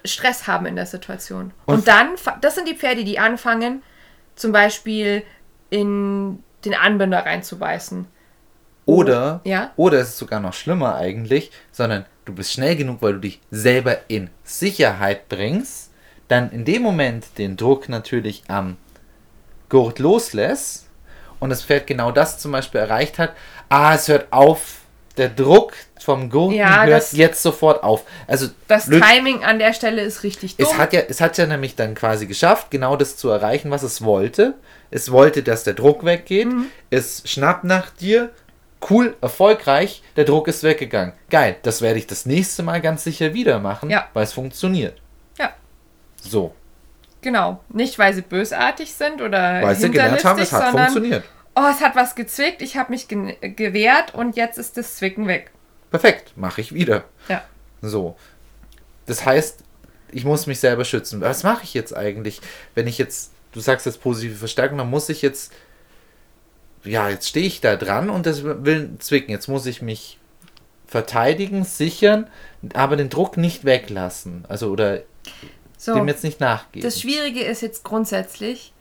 Stress haben in der Situation. Und, und dann, das sind die Pferde, die anfangen, zum Beispiel in den Anbinder reinzubeißen. Oder, ja? oder es ist sogar noch schlimmer eigentlich, sondern du bist schnell genug, weil du dich selber in Sicherheit bringst, dann in dem Moment den Druck natürlich am Gurt loslässt und das Pferd genau das zum Beispiel erreicht hat, ah, es hört auf, der Druck vom Gurten ja, hört das, jetzt sofort auf. Also das Timing an der Stelle ist richtig dumm. Es hat, ja, es hat ja nämlich dann quasi geschafft, genau das zu erreichen, was es wollte. Es wollte, dass der Druck weggeht. Mhm. Es schnappt nach dir. Cool, erfolgreich. Der Druck ist weggegangen. Geil, das werde ich das nächste Mal ganz sicher wieder machen, ja. weil es funktioniert. Ja. So. Genau. Nicht, weil sie bösartig sind oder weil sie gelernt haben, es hat funktioniert oh, es hat was gezwickt, ich habe mich ge gewehrt und jetzt ist das Zwicken weg. Perfekt, mache ich wieder. Ja. So. Das heißt, ich muss mich selber schützen. Was mache ich jetzt eigentlich, wenn ich jetzt, du sagst jetzt positive Verstärkung, dann muss ich jetzt, ja, jetzt stehe ich da dran und das will zwicken. Jetzt muss ich mich verteidigen, sichern, aber den Druck nicht weglassen. Also, oder so, dem jetzt nicht nachgehen. Das Schwierige ist jetzt grundsätzlich,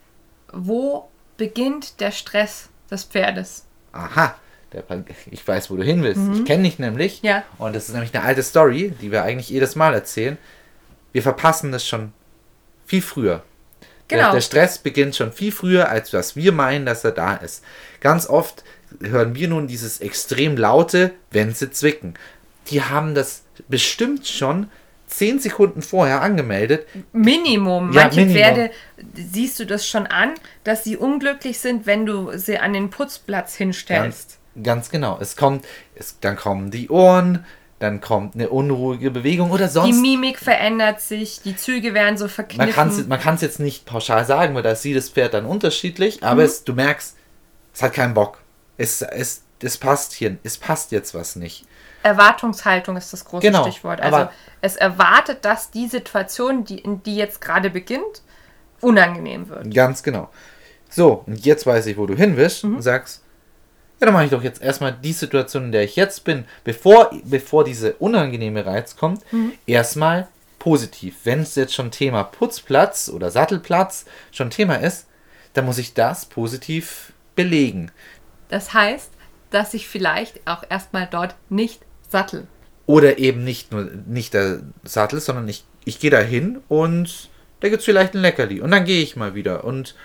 wo beginnt der Stress des Pferdes. Aha, ich weiß, wo du hin willst. Mhm. Ich kenne dich nämlich. Ja. Und das ist nämlich eine alte Story, die wir eigentlich jedes Mal erzählen. Wir verpassen das schon viel früher. Genau. Der, der Stress beginnt schon viel früher, als was wir meinen, dass er da ist. Ganz oft hören wir nun dieses extrem laute, wenn sie zwicken. Die haben das bestimmt schon zehn Sekunden vorher angemeldet. Minimum. Ja, Manche Minimum. Pferde siehst du das schon an, dass sie unglücklich sind, wenn du sie an den Putzplatz hinstellst. Ganz, ganz genau. Es kommt, es, dann kommen die Ohren, dann kommt eine unruhige Bewegung oder sonst. Die Mimik verändert sich, die Züge werden so verkniffen. Man kann es jetzt nicht pauschal sagen, weil da ist jedes Pferd dann unterschiedlich, aber mhm. es, du merkst, es hat keinen Bock. Es, es, es passt hier, es passt jetzt was nicht. Erwartungshaltung ist das große genau, Stichwort. Also es erwartet, dass die Situation, die, die jetzt gerade beginnt, unangenehm wird. Ganz genau. So, und jetzt weiß ich, wo du hin willst mhm. und sagst, ja, dann mache ich doch jetzt erstmal die Situation, in der ich jetzt bin, bevor, bevor diese unangenehme Reiz kommt, mhm. erstmal positiv. Wenn es jetzt schon Thema Putzplatz oder Sattelplatz schon Thema ist, dann muss ich das positiv belegen. Das heißt, dass ich vielleicht auch erstmal dort nicht Sattel. Oder eben nicht nur nicht der Sattel, sondern ich, ich gehe da hin und da gibt es vielleicht ein Leckerli. Und dann gehe ich mal wieder. Und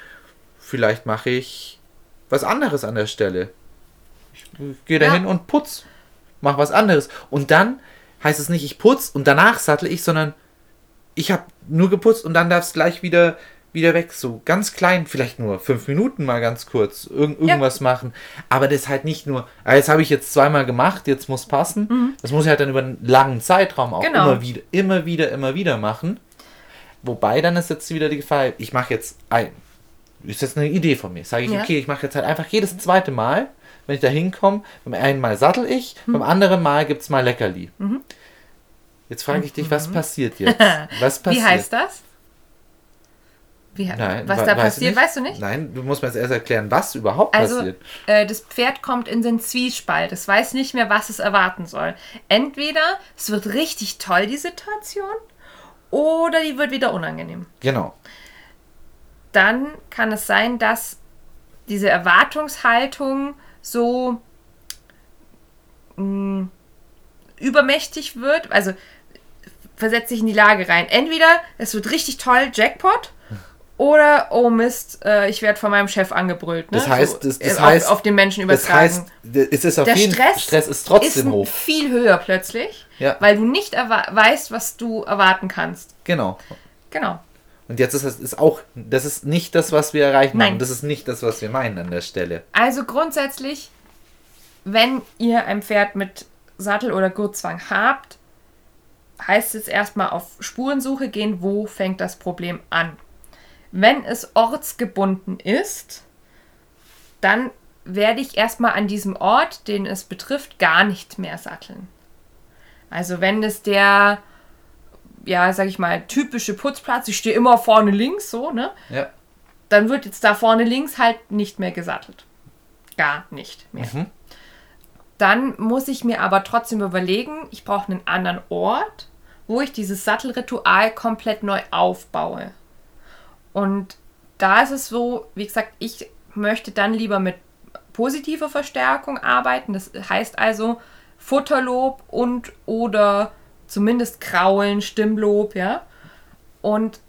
vielleicht mache ich was anderes an der Stelle. Ich gehe da hin ja. und putz. Mach was anderes. Und dann heißt es nicht, ich putz und danach sattel ich, sondern ich habe nur geputzt und dann darf es gleich wieder wieder weg. So ganz klein, vielleicht nur fünf Minuten mal ganz kurz irg irgendwas ja. machen. Aber das halt nicht nur, ah, jetzt habe ich jetzt zweimal gemacht, jetzt muss passen. Mhm. Das muss ich halt dann über einen langen Zeitraum auch genau. immer wieder, immer wieder, immer wieder machen. Wobei dann ist jetzt wieder die Gefahr, ich mache jetzt ein, ist jetzt eine Idee von mir. Sage ich, ja. okay, ich mache jetzt halt einfach jedes zweite Mal, wenn ich da hinkomme, beim einen Mal sattel ich, mhm. beim anderen Mal gibt es mal Leckerli. Mhm. Jetzt frage ich dich, was mhm. passiert jetzt? Was passiert? Wie heißt das? Wie, Nein, was da passiert, weißt du nicht? Nein, du musst mir jetzt erst erklären, was überhaupt also, passiert. Äh, das Pferd kommt in den Zwiespalt. Es weiß nicht mehr, was es erwarten soll. Entweder es wird richtig toll, die Situation, oder die wird wieder unangenehm. Genau. Dann kann es sein, dass diese Erwartungshaltung so mh, mm, übermächtig wird. Also versetzt sich in die Lage rein. Entweder es wird richtig toll, Jackpot, Oder, oh Mist, äh, ich werde von meinem Chef angebrüllt. Ne? Das heißt, das, das auf, heißt, auf den Menschen das übertragen. heißt, es ist auf Der jeden Stress, Stress ist trotzdem ist hoch. viel höher plötzlich, Ja. weil du nicht weißt, was du erwarten kannst. Genau. Genau. Und jetzt ist es ist auch, das ist nicht das, was wir erreichen Nein. Das ist nicht das, was wir meinen an der Stelle. Also grundsätzlich, wenn ihr ein Pferd mit Sattel oder Gurtzwang habt, heißt es erstmal auf Spurensuche gehen, wo fängt das Problem an. Wenn es ortsgebunden ist, dann werde ich erstmal an diesem Ort, den es betrifft, gar nicht mehr satteln. Also wenn es der, ja, sag ich mal, typische Putzplatz, ich stehe immer vorne links, so, ne? Ja. dann wird jetzt da vorne links halt nicht mehr gesattelt. Gar nicht mehr. Mhm. Dann muss ich mir aber trotzdem überlegen, ich brauche einen anderen Ort, wo ich dieses Sattelritual komplett neu aufbaue. Und da ist es so, wie gesagt, ich möchte dann lieber mit positiver Verstärkung arbeiten. Das heißt also Futterlob und oder zumindest Kraulen, Stimmlob, ja. Und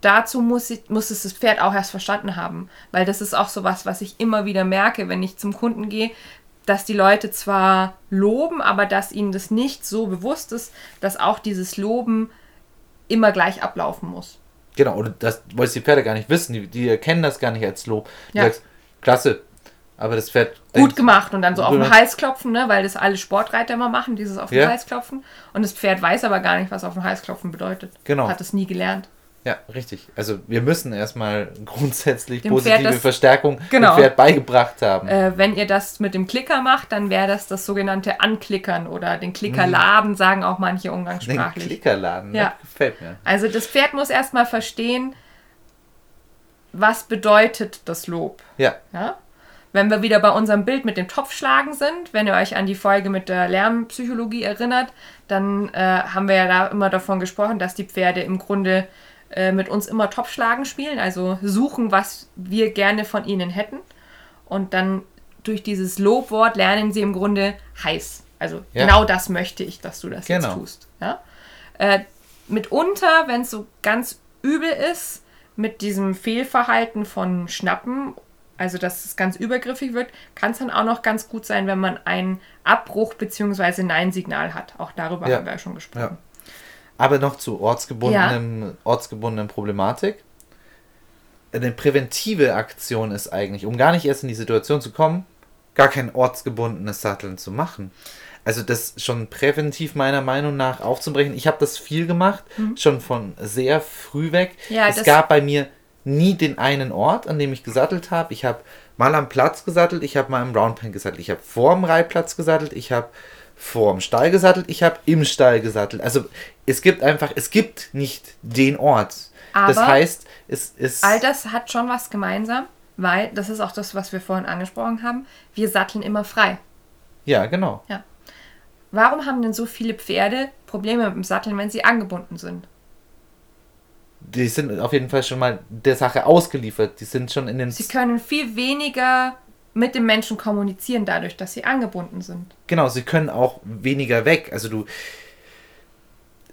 dazu muss, ich, muss es das Pferd auch erst verstanden haben. Weil das ist auch sowas, was ich immer wieder merke, wenn ich zum Kunden gehe, dass die Leute zwar loben, aber dass ihnen das nicht so bewusst ist, dass auch dieses Loben immer gleich ablaufen muss. Genau, oder das, weil es die Pferde gar nicht wissen, die, die erkennen das gar nicht als Lob. Du Ja. sagst, klasse, aber das Pferd Gut gemacht und dann so auf den. Hals klopfen, ne? weil das alle Sportreiter immer machen, dieses auf den Ja. Hals klopfen. Und das Pferd weiß aber gar nicht, was auf den Hals klopfen bedeutet. Genau. Hat es nie gelernt. Ja, richtig. Also wir müssen erstmal grundsätzlich Dem positive Pferd das- Verstärkung Genau. dem Pferd beigebracht haben. Äh, wenn ihr das mit dem Klicker macht, dann wäre das das sogenannte Anklickern oder den Klickerladen, sagen auch manche Den umgangssprachlich. Klickerladen, Ja. ja. gefällt mir. Also das Pferd muss erstmal verstehen, was bedeutet das Lob. Ja, Ja? Wenn wir wieder bei unserem Bild mit dem Topfschlagen sind, wenn ihr euch an die Folge mit der Lärmpsychologie erinnert, dann äh, haben wir ja da immer davon gesprochen, dass die Pferde im Grunde äh, mit uns immer Topfschlagen spielen, also suchen, was wir gerne von ihnen hätten. Und dann durch dieses Lobwort lernen sie im Grunde heiß. Also Ja. genau das möchte ich, dass du das Genau. jetzt tust. Ja? Äh, mitunter, wenn es so ganz übel ist, mit diesem Fehlverhalten von Schnappen, also dass es ganz übergriffig wird, kann es dann auch noch ganz gut sein, wenn man ein Abbruch- bzw. Nein-Signal hat. Auch darüber Ja. haben wir ja schon gesprochen. Aber noch zu ortsgebundenem, ortsgebundenen Problematik. Eine präventive Aktion ist eigentlich, um gar nicht erst in die Situation zu kommen, gar kein ortsgebundenes Satteln zu machen. Also das schon präventiv meiner Meinung nach aufzubrechen. Ich habe das viel gemacht, schon von sehr früh weg. Mhm. Ja, es gab bei mir nie den einen Ort, an dem ich gesattelt habe. Ich habe mal am Platz gesattelt, ich habe mal im Roundpen gesattelt, ich habe vor dem Reitplatz gesattelt, ich habe vor dem Stall gesattelt, ich habe im Stall gesattelt. Also es gibt einfach, es gibt nicht den Ort. das Aber heißt, es ist... All das hat schon was gemeinsam, weil, das ist auch das, was wir vorhin angesprochen haben, wir satteln immer frei. Ja, genau. Warum haben denn so viele Pferde Probleme mit dem Satteln, wenn sie angebunden sind? Die sind auf jeden Fall schon mal der Sache ausgeliefert. Die sind schon in den... Sie können viel weniger mit dem Menschen kommunizieren, dadurch, dass sie angebunden sind. Genau, sie können auch weniger weg. Also du.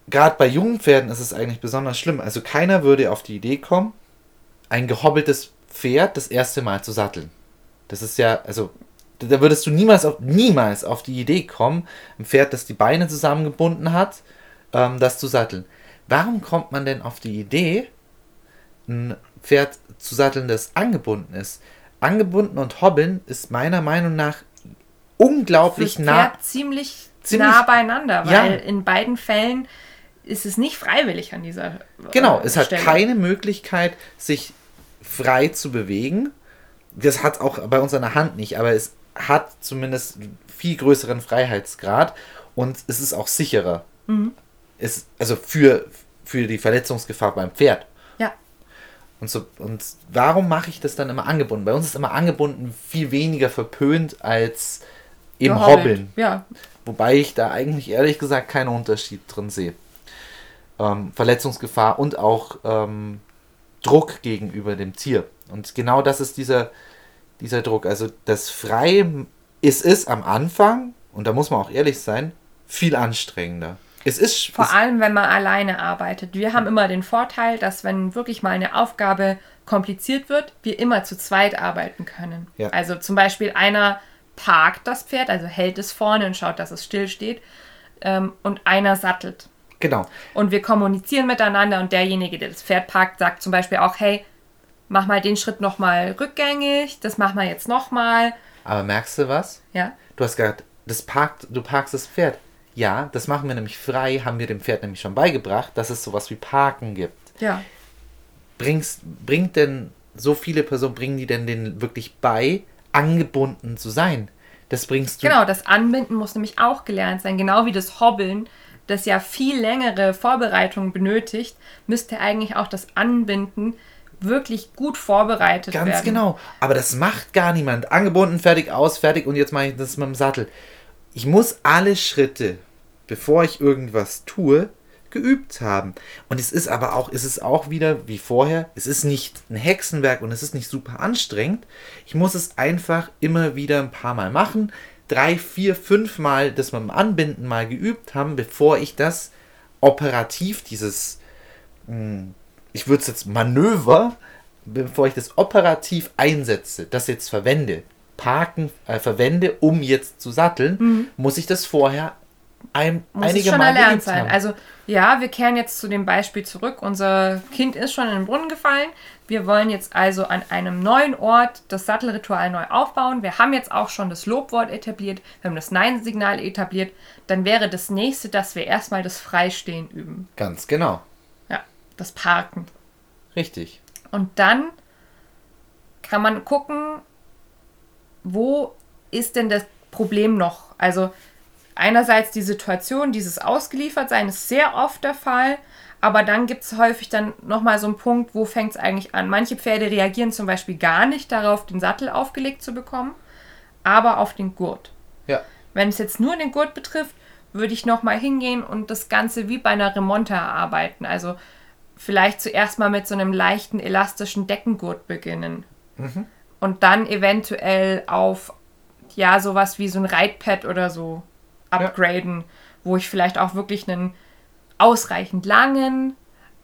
Gerade bei jungen Pferden ist es eigentlich besonders schlimm. Also keiner würde auf die Idee kommen, ein gehobbeltes Pferd das erste Mal zu satteln. Das ist ja, also da würdest du niemals auf, niemals auf die Idee kommen, ein Pferd, das die Beine zusammengebunden hat, ähm, das zu satteln. Warum kommt man denn auf die Idee, ein Pferd zu satteln, das angebunden ist? Angebunden und hobbeln ist meiner Meinung nach unglaublich nah. Ziemlich, Ziemlich- nah beieinander, Ja. weil in beiden Fällen ist es nicht freiwillig an dieser äh, Genau, es hat Stelle. keine Möglichkeit, sich frei zu bewegen. Das hat auch bei uns an der Hand nicht, aber es hat zumindest viel größeren Freiheitsgrad und es ist auch sicherer. Mhm. Es, also für, für die Verletzungsgefahr beim Pferd. Und, so, und warum mache ich das dann immer angebunden? Bei uns ist immer angebunden viel weniger verpönt als im gehobbelt. Hobbeln. Ja, Wobei ich da eigentlich ehrlich gesagt keinen Unterschied drin sehe. Ähm, Verletzungsgefahr und auch ähm, Druck gegenüber dem Tier. Und genau das ist dieser, dieser Druck. Also das Frei ist es am Anfang, und da muss man auch ehrlich sein, viel anstrengender. Es ist, vor es, allem, wenn man alleine arbeitet. Wir haben immer den Vorteil, dass wenn wirklich mal eine Aufgabe kompliziert wird, wir immer zu zweit arbeiten können. Ja. Also zum Beispiel einer parkt das Pferd, also hält es vorne und schaut, dass es still steht, ähm, und einer sattelt. Genau. Und wir kommunizieren miteinander und derjenige, der das Pferd parkt, sagt zum Beispiel auch, hey, mach mal den Schritt nochmal rückgängig, das machen wir jetzt nochmal. Aber merkst du was? Ja. Du hast gesagt, das parkt, du parkst das Pferd. Ja, das machen wir nämlich frei, haben wir dem Pferd nämlich schon beigebracht, dass es sowas wie Parken gibt. Ja. Bringst, bringt denn so viele Personen, bringen die denn den wirklich bei, angebunden zu sein? Das bringst du. Genau, das Anbinden muss nämlich auch gelernt sein, genau wie das Hobbeln, das ja viel längere Vorbereitungen benötigt, müsste eigentlich auch das Anbinden wirklich gut vorbereitet Ganz werden. genau. Aber das macht gar niemand. Angebunden, fertig, aus, fertig und jetzt mache ich das mit dem Sattel. Ich muss alle Schritte, bevor ich irgendwas tue, geübt haben. Und es ist aber auch, es ist auch wieder wie vorher, es ist nicht ein Hexenwerk und es ist nicht super anstrengend. Ich muss es einfach immer wieder ein paar Mal machen. Drei, vier, fünf Mal das mit dem Anbinden mal geübt haben, bevor ich das operativ, dieses, mh, ich würde es jetzt Manöver, bevor ich das operativ einsetze, das jetzt verwende, parken, äh, verwende, um jetzt zu satteln, muss ich das vorher ein, muss einige schon Mal erlernt sein. haben. Also ja, wir kehren jetzt zu dem Beispiel zurück. Unser Kind ist schon in den Brunnen gefallen. Wir wollen jetzt also an einem neuen Ort das Sattelritual neu aufbauen. Wir haben jetzt auch schon das Lobwort etabliert, wir haben das Nein-Signal etabliert. Dann wäre das nächste, dass wir erstmal das Freistehen üben. Ganz genau. Ja, das Parken. Richtig. Und dann kann man gucken, wo ist denn das Problem noch? Also einerseits die Situation, dieses Ausgeliefertsein ist sehr oft der Fall, aber dann gibt es häufig dann nochmal so einen Punkt, wo fängt es eigentlich an. Manche Pferde reagieren zum Beispiel gar nicht darauf, den Sattel aufgelegt zu bekommen, aber auf den Gurt. Ja. Wenn es jetzt nur den Gurt betrifft, würde ich nochmal hingehen und das Ganze wie bei einer Remonte erarbeiten. Also vielleicht zuerst mal mit so einem leichten elastischen Deckengurt beginnen. Und dann eventuell auf, ja, sowas wie so ein Reitpad oder so upgraden, wo ich vielleicht auch wirklich einen ausreichend langen,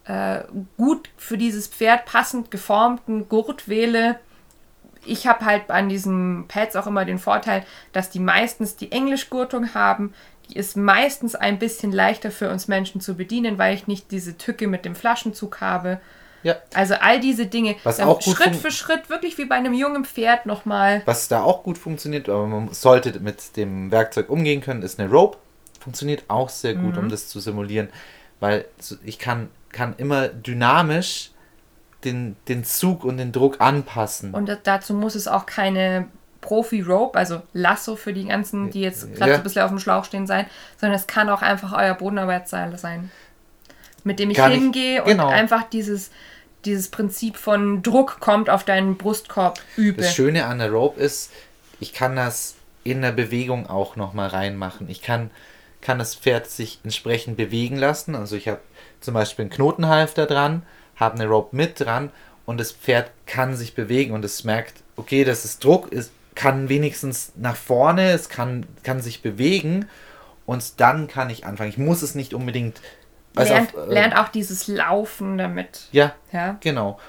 äh, gut für dieses Pferd passend geformten Gurt wähle. Ich habe halt an diesen Pads auch immer den Vorteil, dass die meistens die Englischgurtung haben. Die ist meistens ein bisschen leichter für uns Menschen zu bedienen, weil ich nicht diese Tücke mit dem Flaschenzug habe. Ja. Also all diese Dinge. Was auch gut Schritt für Schritt, wirklich wie bei einem jungen Pferd nochmal. Was da auch gut funktioniert, aber man sollte mit dem Werkzeug umgehen können, ist eine Rope. Funktioniert auch sehr gut, um das zu simulieren, weil ich kann, kann immer dynamisch den, den Zug und den Druck anpassen. Und da- dazu muss es auch keine Profi-Rope, also Lasso für die ganzen, die jetzt gerade Ja. so ein bisschen auf dem Schlauch stehen sein, sondern es kann auch einfach euer Bodenarbeitsseil sein. Mit dem ich ich- hingehe genau. und einfach dieses, dieses Prinzip von Druck kommt auf deinen Brustkorb übe. Das Schöne an der Rope ist, ich kann das in der Bewegung auch nochmal reinmachen. Ich kann, kann das Pferd sich entsprechend bewegen lassen. Also ich habe zum Beispiel einen Knotenhalfter dran, habe eine Rope mit dran und das Pferd kann sich bewegen und es merkt, okay, das ist Druck, es kann wenigstens nach vorne, es kann, kann sich bewegen und dann kann ich anfangen. Ich muss es nicht unbedingt. Also lernt, auf, äh, lernt auch dieses Laufen damit. Ja, Ja. genau.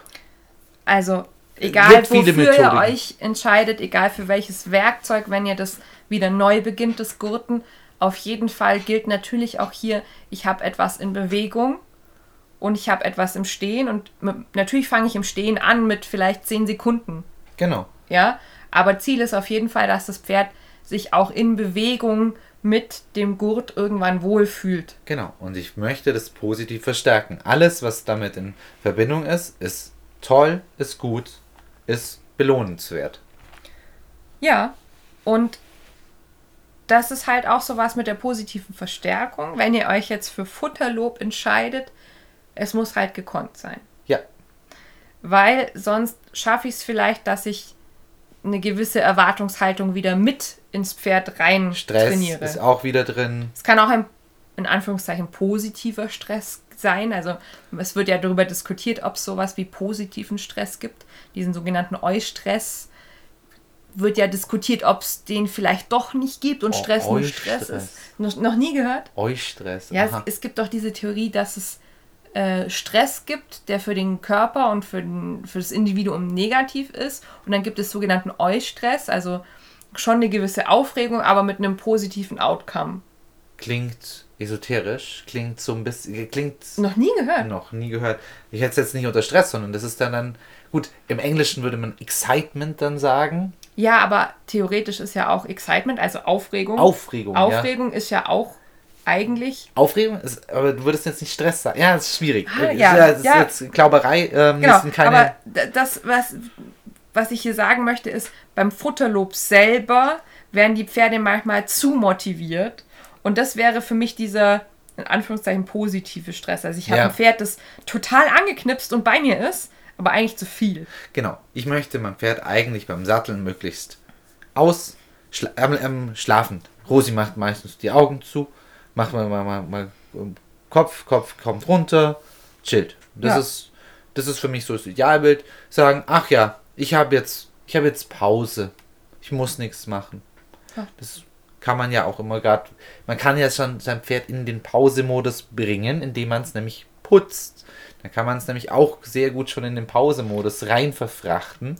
Also, egal Gibt viele wofür ihr Methodiken. euch entscheidet, egal für welches Werkzeug, wenn ihr das wieder neu beginnt, das Gurten, auf jeden Fall gilt natürlich auch hier, ich habe etwas in Bewegung und ich habe etwas im Stehen und natürlich fange ich im Stehen an mit vielleicht 10 Sekunden, Genau. ja, aber Ziel ist auf jeden Fall, dass das Pferd sich auch in Bewegung mit dem Gurt irgendwann wohlfühlt. Genau, und ich möchte das positiv verstärken. Alles, was damit in Verbindung ist, ist toll, ist gut, ist belohnenswert. Ja, und das ist halt auch so was mit der positiven Verstärkung. Wenn ihr euch jetzt für Futterlob entscheidet, es muss halt gekonnt sein. Ja, Weil sonst schaffe ich es vielleicht, dass ich eine gewisse Erwartungshaltung wieder mit ins Pferd rein Stress trainiere. ist auch wieder drin. Es kann auch ein, in Anführungszeichen, positiver Stress sein. Also es wird ja darüber diskutiert, ob es sowas wie positiven Stress gibt. Diesen sogenannten Eustress wird ja diskutiert, ob es den vielleicht doch nicht gibt und Oh, Stress nur. Stress ist. Noch, noch nie gehört? Eustress. Ja, es, es gibt doch diese Theorie, dass es äh, Stress gibt, der für den Körper und für, den, für das Individuum negativ ist. Und dann gibt es sogenannten Eustress, also schon eine gewisse Aufregung, aber mit einem positiven Outcome. Klingt esoterisch, klingt so ein bisschen, klingt... Noch nie gehört. Noch nie gehört. Ich hätte es jetzt nicht unter Stress, sondern das ist dann dann, gut, im Englischen würde man Excitement dann sagen. Ja, aber theoretisch ist ja auch Excitement, also Aufregung. Aufregung, Aufregung ja. ist ja auch eigentlich. Aufregung ist, aber du würdest jetzt nicht Stress sagen. Ja, das ist schwierig. Ah, ja, das ist ja. jetzt Glauberei. Ähm, genau, keine... aber das, was, was ich hier sagen möchte, ist, beim Futterlob selber werden die Pferde manchmal zu motiviert. Und das wäre für mich dieser, in Anführungszeichen, positive Stress. Also ich habe ja. ein Pferd, das total angeknipst und bei mir ist, aber eigentlich zu viel. Genau. Ich möchte mein Pferd eigentlich beim Satteln möglichst aus, schla ähm, schlafend. Rosi macht meistens die Augen zu, macht mal, mal, mal, mal Kopf, Kopf kommt runter, chillt. Das ja. ist das ist für mich so das Idealbild. Sagen, ach ja, ich habe jetzt, ich habe jetzt Pause. Ich muss nichts machen. Ja. Das kann man ja auch immer gerade, man kann ja schon sein Pferd in den Pausemodus bringen, indem man es nämlich putzt. Da kann man es nämlich auch sehr gut schon in den Pausemodus rein verfrachten.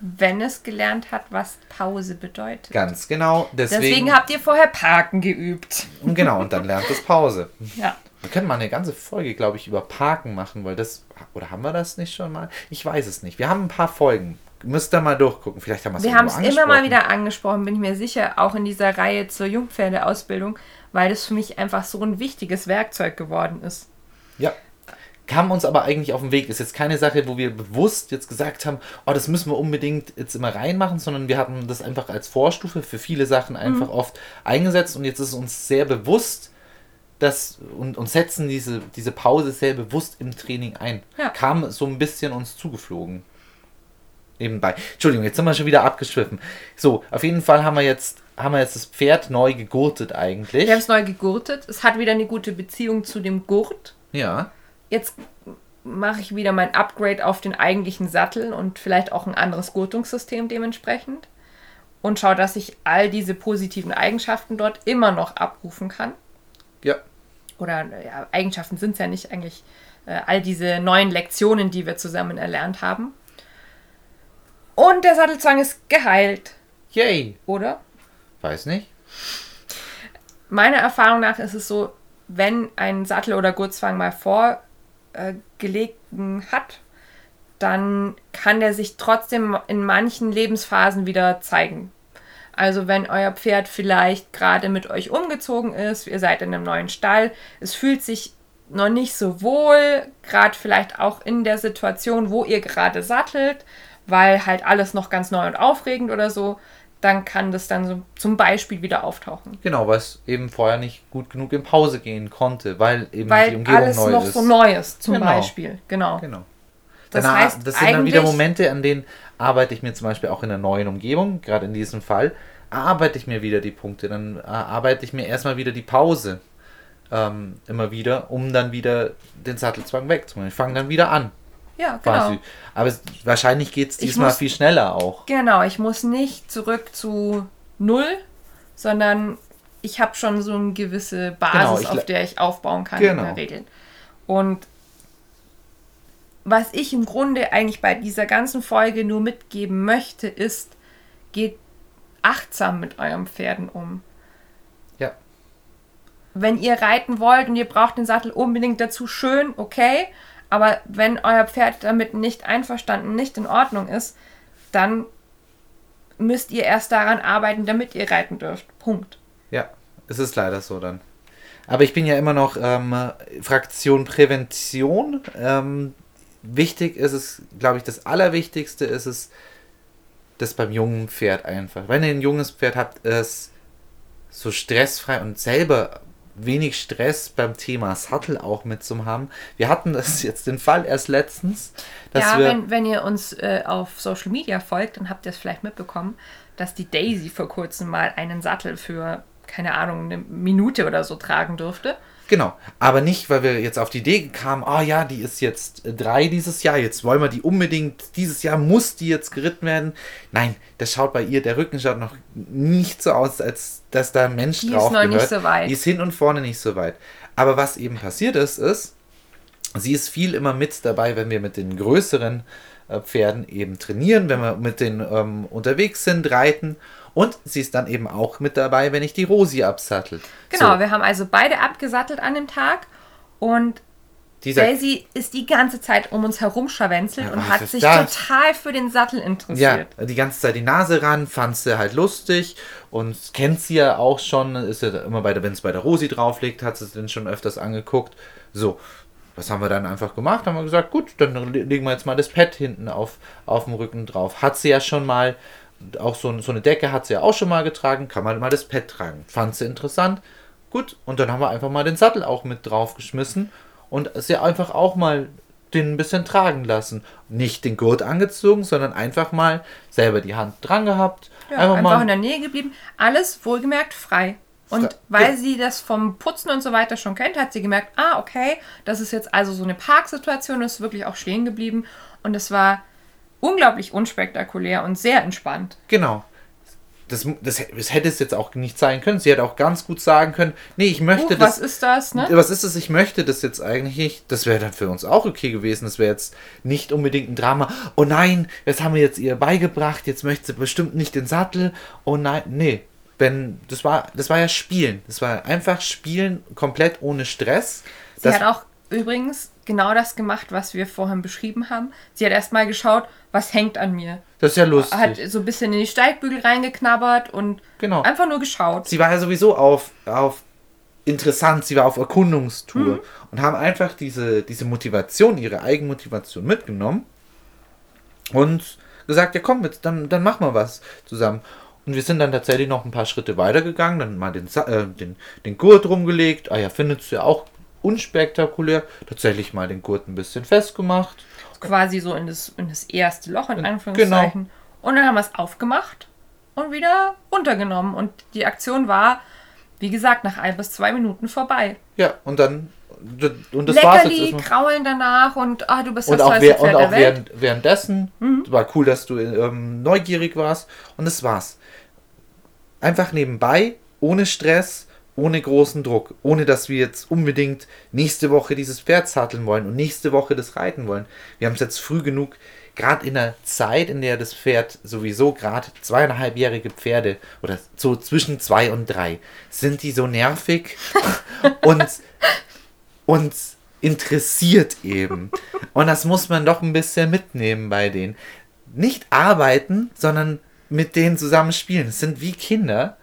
Wenn es gelernt hat, was Pause bedeutet. Ganz genau. Deswegen, deswegen habt ihr vorher Parken geübt. Genau, und dann lernt es Pause. Ja. Wir können mal eine ganze Folge, glaube ich, über Parken machen, weil das. Oder haben wir das nicht schon mal? Ich weiß es nicht. Wir haben ein paar Folgen. Müsst ihr mal durchgucken. Vielleicht haben wir es Wir haben es immer mal wieder angesprochen, bin ich mir sicher, auch in dieser Reihe zur Jungpferdeausbildung, weil das für mich einfach so ein wichtiges Werkzeug geworden ist. Ja. Kam uns aber eigentlich auf den Weg. Ist jetzt keine Sache, wo wir bewusst jetzt gesagt haben, oh, das müssen wir unbedingt jetzt immer reinmachen, sondern wir hatten das einfach als Vorstufe für viele Sachen einfach mhm. oft eingesetzt und jetzt ist uns sehr bewusst, das und, und setzen diese, diese Pause sehr bewusst im Training ein. Ja. Kam so ein bisschen uns zugeflogen. Nebenbei. Entschuldigung, jetzt sind wir schon wieder abgeschwiffen. So, auf jeden Fall haben wir jetzt, haben wir jetzt das Pferd neu gegurtet eigentlich. Wir haben es neu gegurtet. Es hat wieder eine gute Beziehung zu dem Gurt. Ja. Jetzt mache ich wieder mein Upgrade auf den eigentlichen Sattel und vielleicht auch ein anderes Gurtungssystem dementsprechend. Und schaue, dass ich all diese positiven Eigenschaften dort immer noch abrufen kann. Ja oder ja, Eigenschaften sind es ja nicht eigentlich, äh, all diese neuen Lektionen, die wir zusammen erlernt haben. Und der Sattelzwang ist geheilt. Yay! Oder? Weiß nicht. Meiner Erfahrung nach ist es so, wenn ein Sattel- oder Gurtzwang mal vorgelegen äh, hat, dann kann der sich trotzdem in manchen Lebensphasen wieder zeigen. Also wenn euer Pferd vielleicht gerade mit euch umgezogen ist, ihr seid in einem neuen Stall, es fühlt sich noch nicht so wohl, gerade vielleicht auch in der Situation, wo ihr gerade sattelt, weil halt alles noch ganz neu und aufregend oder so, dann kann das dann so zum Beispiel wieder auftauchen. Genau, weil es eben vorher nicht gut genug in Pause gehen konnte, weil eben weil die Umgebung alles neu noch ist. so neu ist, zum genau. Beispiel. Genau. genau. Das, Danach, heißt, das sind dann wieder Momente, an denen arbeite ich mir zum Beispiel auch in einer neuen Umgebung, gerade in diesem Fall, arbeite ich mir wieder die Punkte, dann arbeite ich mir erstmal wieder die Pause ähm, immer wieder, um dann wieder den Sattelzwang wegzumachen. Ich fange dann wieder an. Ja, genau. Quasi. Aber es, wahrscheinlich geht es diesmal muss, viel schneller auch. Genau, ich muss nicht zurück zu null, sondern ich habe schon so eine gewisse Basis, genau, auf der ich aufbauen kann genau. in der Regel. Und was ich im Grunde eigentlich bei dieser ganzen Folge nur mitgeben möchte, ist, geht achtsam mit euren Pferden um. Ja. Wenn ihr reiten wollt und ihr braucht den Sattel unbedingt dazu, schön, okay. Aber wenn euer Pferd damit nicht einverstanden, nicht in Ordnung ist, dann müsst ihr erst daran arbeiten, damit ihr reiten dürft. Punkt. Ja, es ist leider so dann. Aber ich bin ja immer noch ähm, Fraktion Prävention. Ähm, wichtig ist es, glaube ich, das Allerwichtigste ist es, das beim jungen Pferd einfach. Wenn ihr ein junges Pferd habt, es so stressfrei und selber wenig Stress beim Thema Sattel auch mit zu haben. Wir hatten das jetzt den Fall erst letztens. ja, wenn, wenn ihr uns äh, auf Social Media folgt, dann habt ihr es vielleicht mitbekommen, dass die Daisy vor kurzem mal einen Sattel für, keine Ahnung, eine Minute oder so tragen durfte. Genau, aber nicht, weil wir jetzt auf die Idee kamen, ah oh ja, die ist jetzt drei dieses Jahr, jetzt wollen wir die unbedingt, dieses Jahr muss die jetzt geritten werden. Nein, das schaut bei ihr, der Rücken schaut noch nicht so aus, als dass da ein Mensch die drauf ist noch gehört. Nicht so weit. Die ist hin und vorne nicht so weit. Aber was eben passiert ist, ist, sie ist viel immer mit dabei, wenn wir mit den größeren äh, Pferden eben trainieren, wenn wir mit denen ähm, unterwegs sind, reiten. Und sie ist dann eben auch mit dabei, wenn ich die Rosi absattel. Genau, so. wir haben also beide abgesattelt an dem Tag und dieser Daisy ist die ganze Zeit um uns herum scharwenzelt ja, und hat sich das? total für den Sattel interessiert. Ja, die ganze Zeit die Nase ran, fand sie halt lustig und kennt sie ja auch schon, ist ja immer bei der, wenn es bei der Rosi drauf liegt, hat sie es dann schon öfters angeguckt. So, was haben wir dann einfach gemacht? Haben wir gesagt, gut, dann legen wir jetzt mal das Pad hinten auf, auf dem Rücken drauf. Hat sie ja schon mal, auch so, so eine Decke hat sie ja auch schon mal getragen, kann man mal das Pad tragen. Fand sie interessant. Gut, und dann haben wir einfach mal den Sattel auch mit drauf geschmissen und sie einfach auch mal den ein bisschen tragen lassen. Nicht den Gurt angezogen, sondern einfach mal selber die Hand dran gehabt. Ja, einfach, einfach mal in der Nähe geblieben. Alles wohlgemerkt frei. Und weil sie das vom Putzen und so weiter schon kennt, hat sie gemerkt, ah, okay, das ist jetzt also so eine Parksituation, ist wirklich auch stehen geblieben. Und es war unglaublich unspektakulär und sehr entspannt. Genau das, das, das, hätte es jetzt auch nicht sein können. Sie hätte auch ganz gut sagen können, nee, ich möchte uh, das. Was ist das, ne? Was ist das? Ich möchte das jetzt eigentlich nicht. Das wäre dann für uns auch okay gewesen. Das wäre jetzt nicht unbedingt ein Drama. Oh nein, das haben wir jetzt ihr beigebracht. Jetzt möchte sie bestimmt nicht den Sattel. Oh nein, nee. Wenn, das war, das war ja Spielen. Das war einfach Spielen, komplett ohne Stress. Sie das, hat auch übrigens genau das gemacht, was wir vorhin beschrieben haben. Sie hat erstmal geschaut, was hängt an mir. Das ist ja lustig. Hat so ein bisschen in die Steigbügel reingeknabbert und genau. einfach nur geschaut. Sie war ja sowieso auf, auf interessant, sie war auf Erkundungstour mhm. und haben einfach diese, diese Motivation, ihre Eigenmotivation mitgenommen und gesagt, ja komm, jetzt, dann, dann machen wir was zusammen. Und wir sind dann tatsächlich noch ein paar Schritte weitergegangen, dann mal den, äh, den, den Gurt rumgelegt. Ah ja, findest du ja auch unspektakulär. Tatsächlich mal den Gurt ein bisschen festgemacht. Quasi so in das, in das erste Loch, in Anführungszeichen. Genau. Und dann haben wir es aufgemacht und wieder runtergenommen. Und die Aktion war, wie gesagt, nach ein bis zwei Minuten vorbei. Ja, und dann. Und das Leckerli, war's jetzt erstmal. kraulen danach und ah, du bist und das auch, wer, und auch während, währenddessen mhm. war cool, dass du ähm, neugierig warst und das war's. Einfach nebenbei, ohne Stress, ohne großen Druck, ohne dass wir jetzt unbedingt nächste Woche dieses Pferd satteln wollen und nächste Woche das reiten wollen. Wir haben es jetzt früh genug, gerade in der Zeit, in der das Pferd sowieso gerade zweieinhalbjährige Pferde oder so zwischen zwei und drei, sind die so nervig und, und interessiert eben. Und das muss man doch ein bisschen mitnehmen bei denen. Nicht arbeiten, sondern mit denen zusammen spielen. Es sind wie Kinder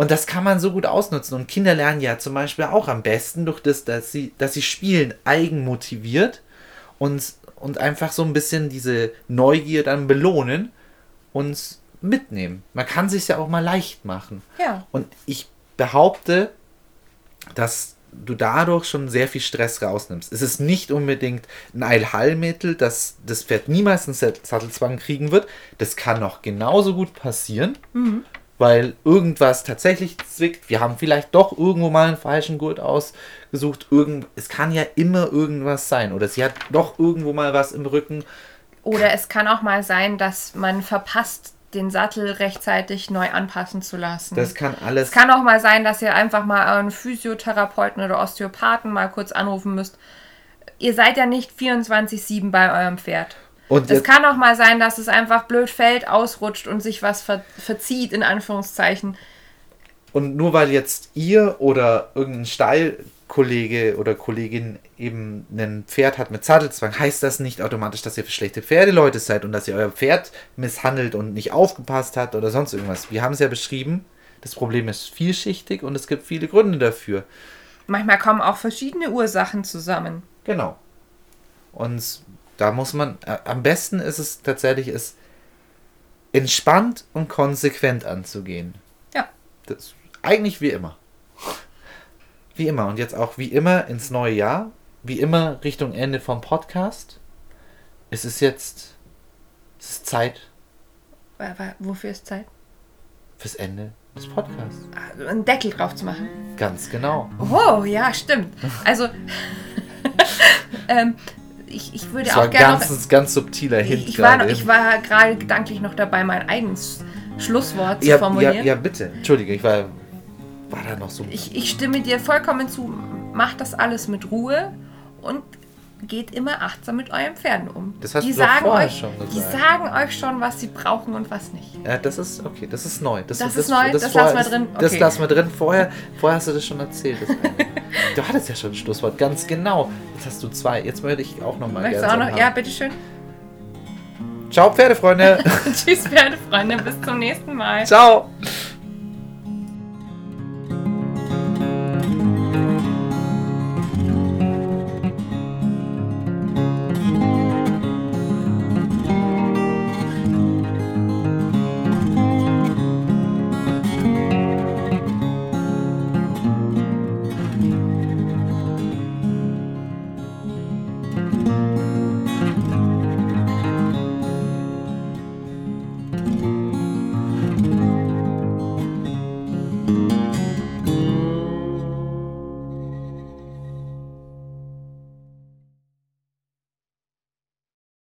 und das kann man so gut ausnutzen. Und Kinder lernen ja zum Beispiel auch am besten durch das, dass sie, dass sie spielen, eigenmotiviert und, und einfach so ein bisschen diese Neugier dann belohnen und mitnehmen. Man kann sich ja auch mal leicht machen. Ja. Und ich behaupte, dass du dadurch schon sehr viel Stress rausnimmst. Es ist nicht unbedingt ein Eilheilmittel, dass das Pferd niemals einen Sattelzwang kriegen wird. Das kann noch genauso gut passieren. Mhm weil irgendwas tatsächlich zwickt. Wir haben vielleicht doch irgendwo mal einen falschen Gurt ausgesucht. Irgend, es kann ja immer irgendwas sein. Oder sie hat doch irgendwo mal was im Rücken. Oder es kann auch mal sein, dass man verpasst, den Sattel rechtzeitig neu anpassen zu lassen. Das kann alles. Es kann auch mal sein, dass ihr einfach mal einen Physiotherapeuten oder Osteopathen mal kurz anrufen müsst. Ihr seid ja nicht 24-7 bei eurem Pferd. Und es kann auch mal sein, dass es einfach blöd fällt, ausrutscht und sich was ver verzieht, in Anführungszeichen. Und nur weil jetzt ihr oder irgendein Stallkollege oder Kollegin eben ein Pferd hat mit Sattelzwang, heißt das nicht automatisch, dass ihr für schlechte Pferdeleute seid und dass ihr euer Pferd misshandelt und nicht aufgepasst habt oder sonst irgendwas. Wir haben es ja beschrieben, das Problem ist vielschichtig und es gibt viele Gründe dafür. Manchmal kommen auch verschiedene Ursachen zusammen. Genau. Und da muss man, äh, am besten ist es tatsächlich, es entspannt und konsequent anzugehen. Ja. Das, eigentlich wie immer. Wie immer. Und jetzt auch wie immer ins neue Jahr. Wie immer Richtung Ende vom Podcast. Es ist jetzt es ist Zeit. Wofür ist Zeit? Fürs Ende des Podcasts. Ah, einen Deckel drauf zu machen. Ganz genau. Oh, ja, stimmt. Also, ähm, ich, ich würde das auch war gerne. Ganz, ganz subtiler Hint. Ich war, ich war gerade gedanklich noch dabei, mein eigenes Schlusswort ja, zu formulieren. Ja, ja, bitte. Entschuldige, ich war, war da noch so. Ich, ich stimme dir vollkommen zu. Mach das alles mit Ruhe und geht immer achtsam mit euren Pferden um. Das hast die du sagen euch, schon Die gesagt. sagen euch schon, was sie brauchen und was nicht. Ja, das ist okay, das ist neu. Das, Das ist neu, das lassen wir drin. Das Okay. lassen wir drin. Vorher, vorher hast du das schon erzählt. Das du hattest ja schon ein Schlusswort, ganz genau. Jetzt hast du zwei. Jetzt würde ich auch nochmal Möchtest du auch noch? haben. Ja, bitteschön. Ciao, Pferdefreunde. Tschüss, Pferdefreunde. Bis zum nächsten Mal. Ciao.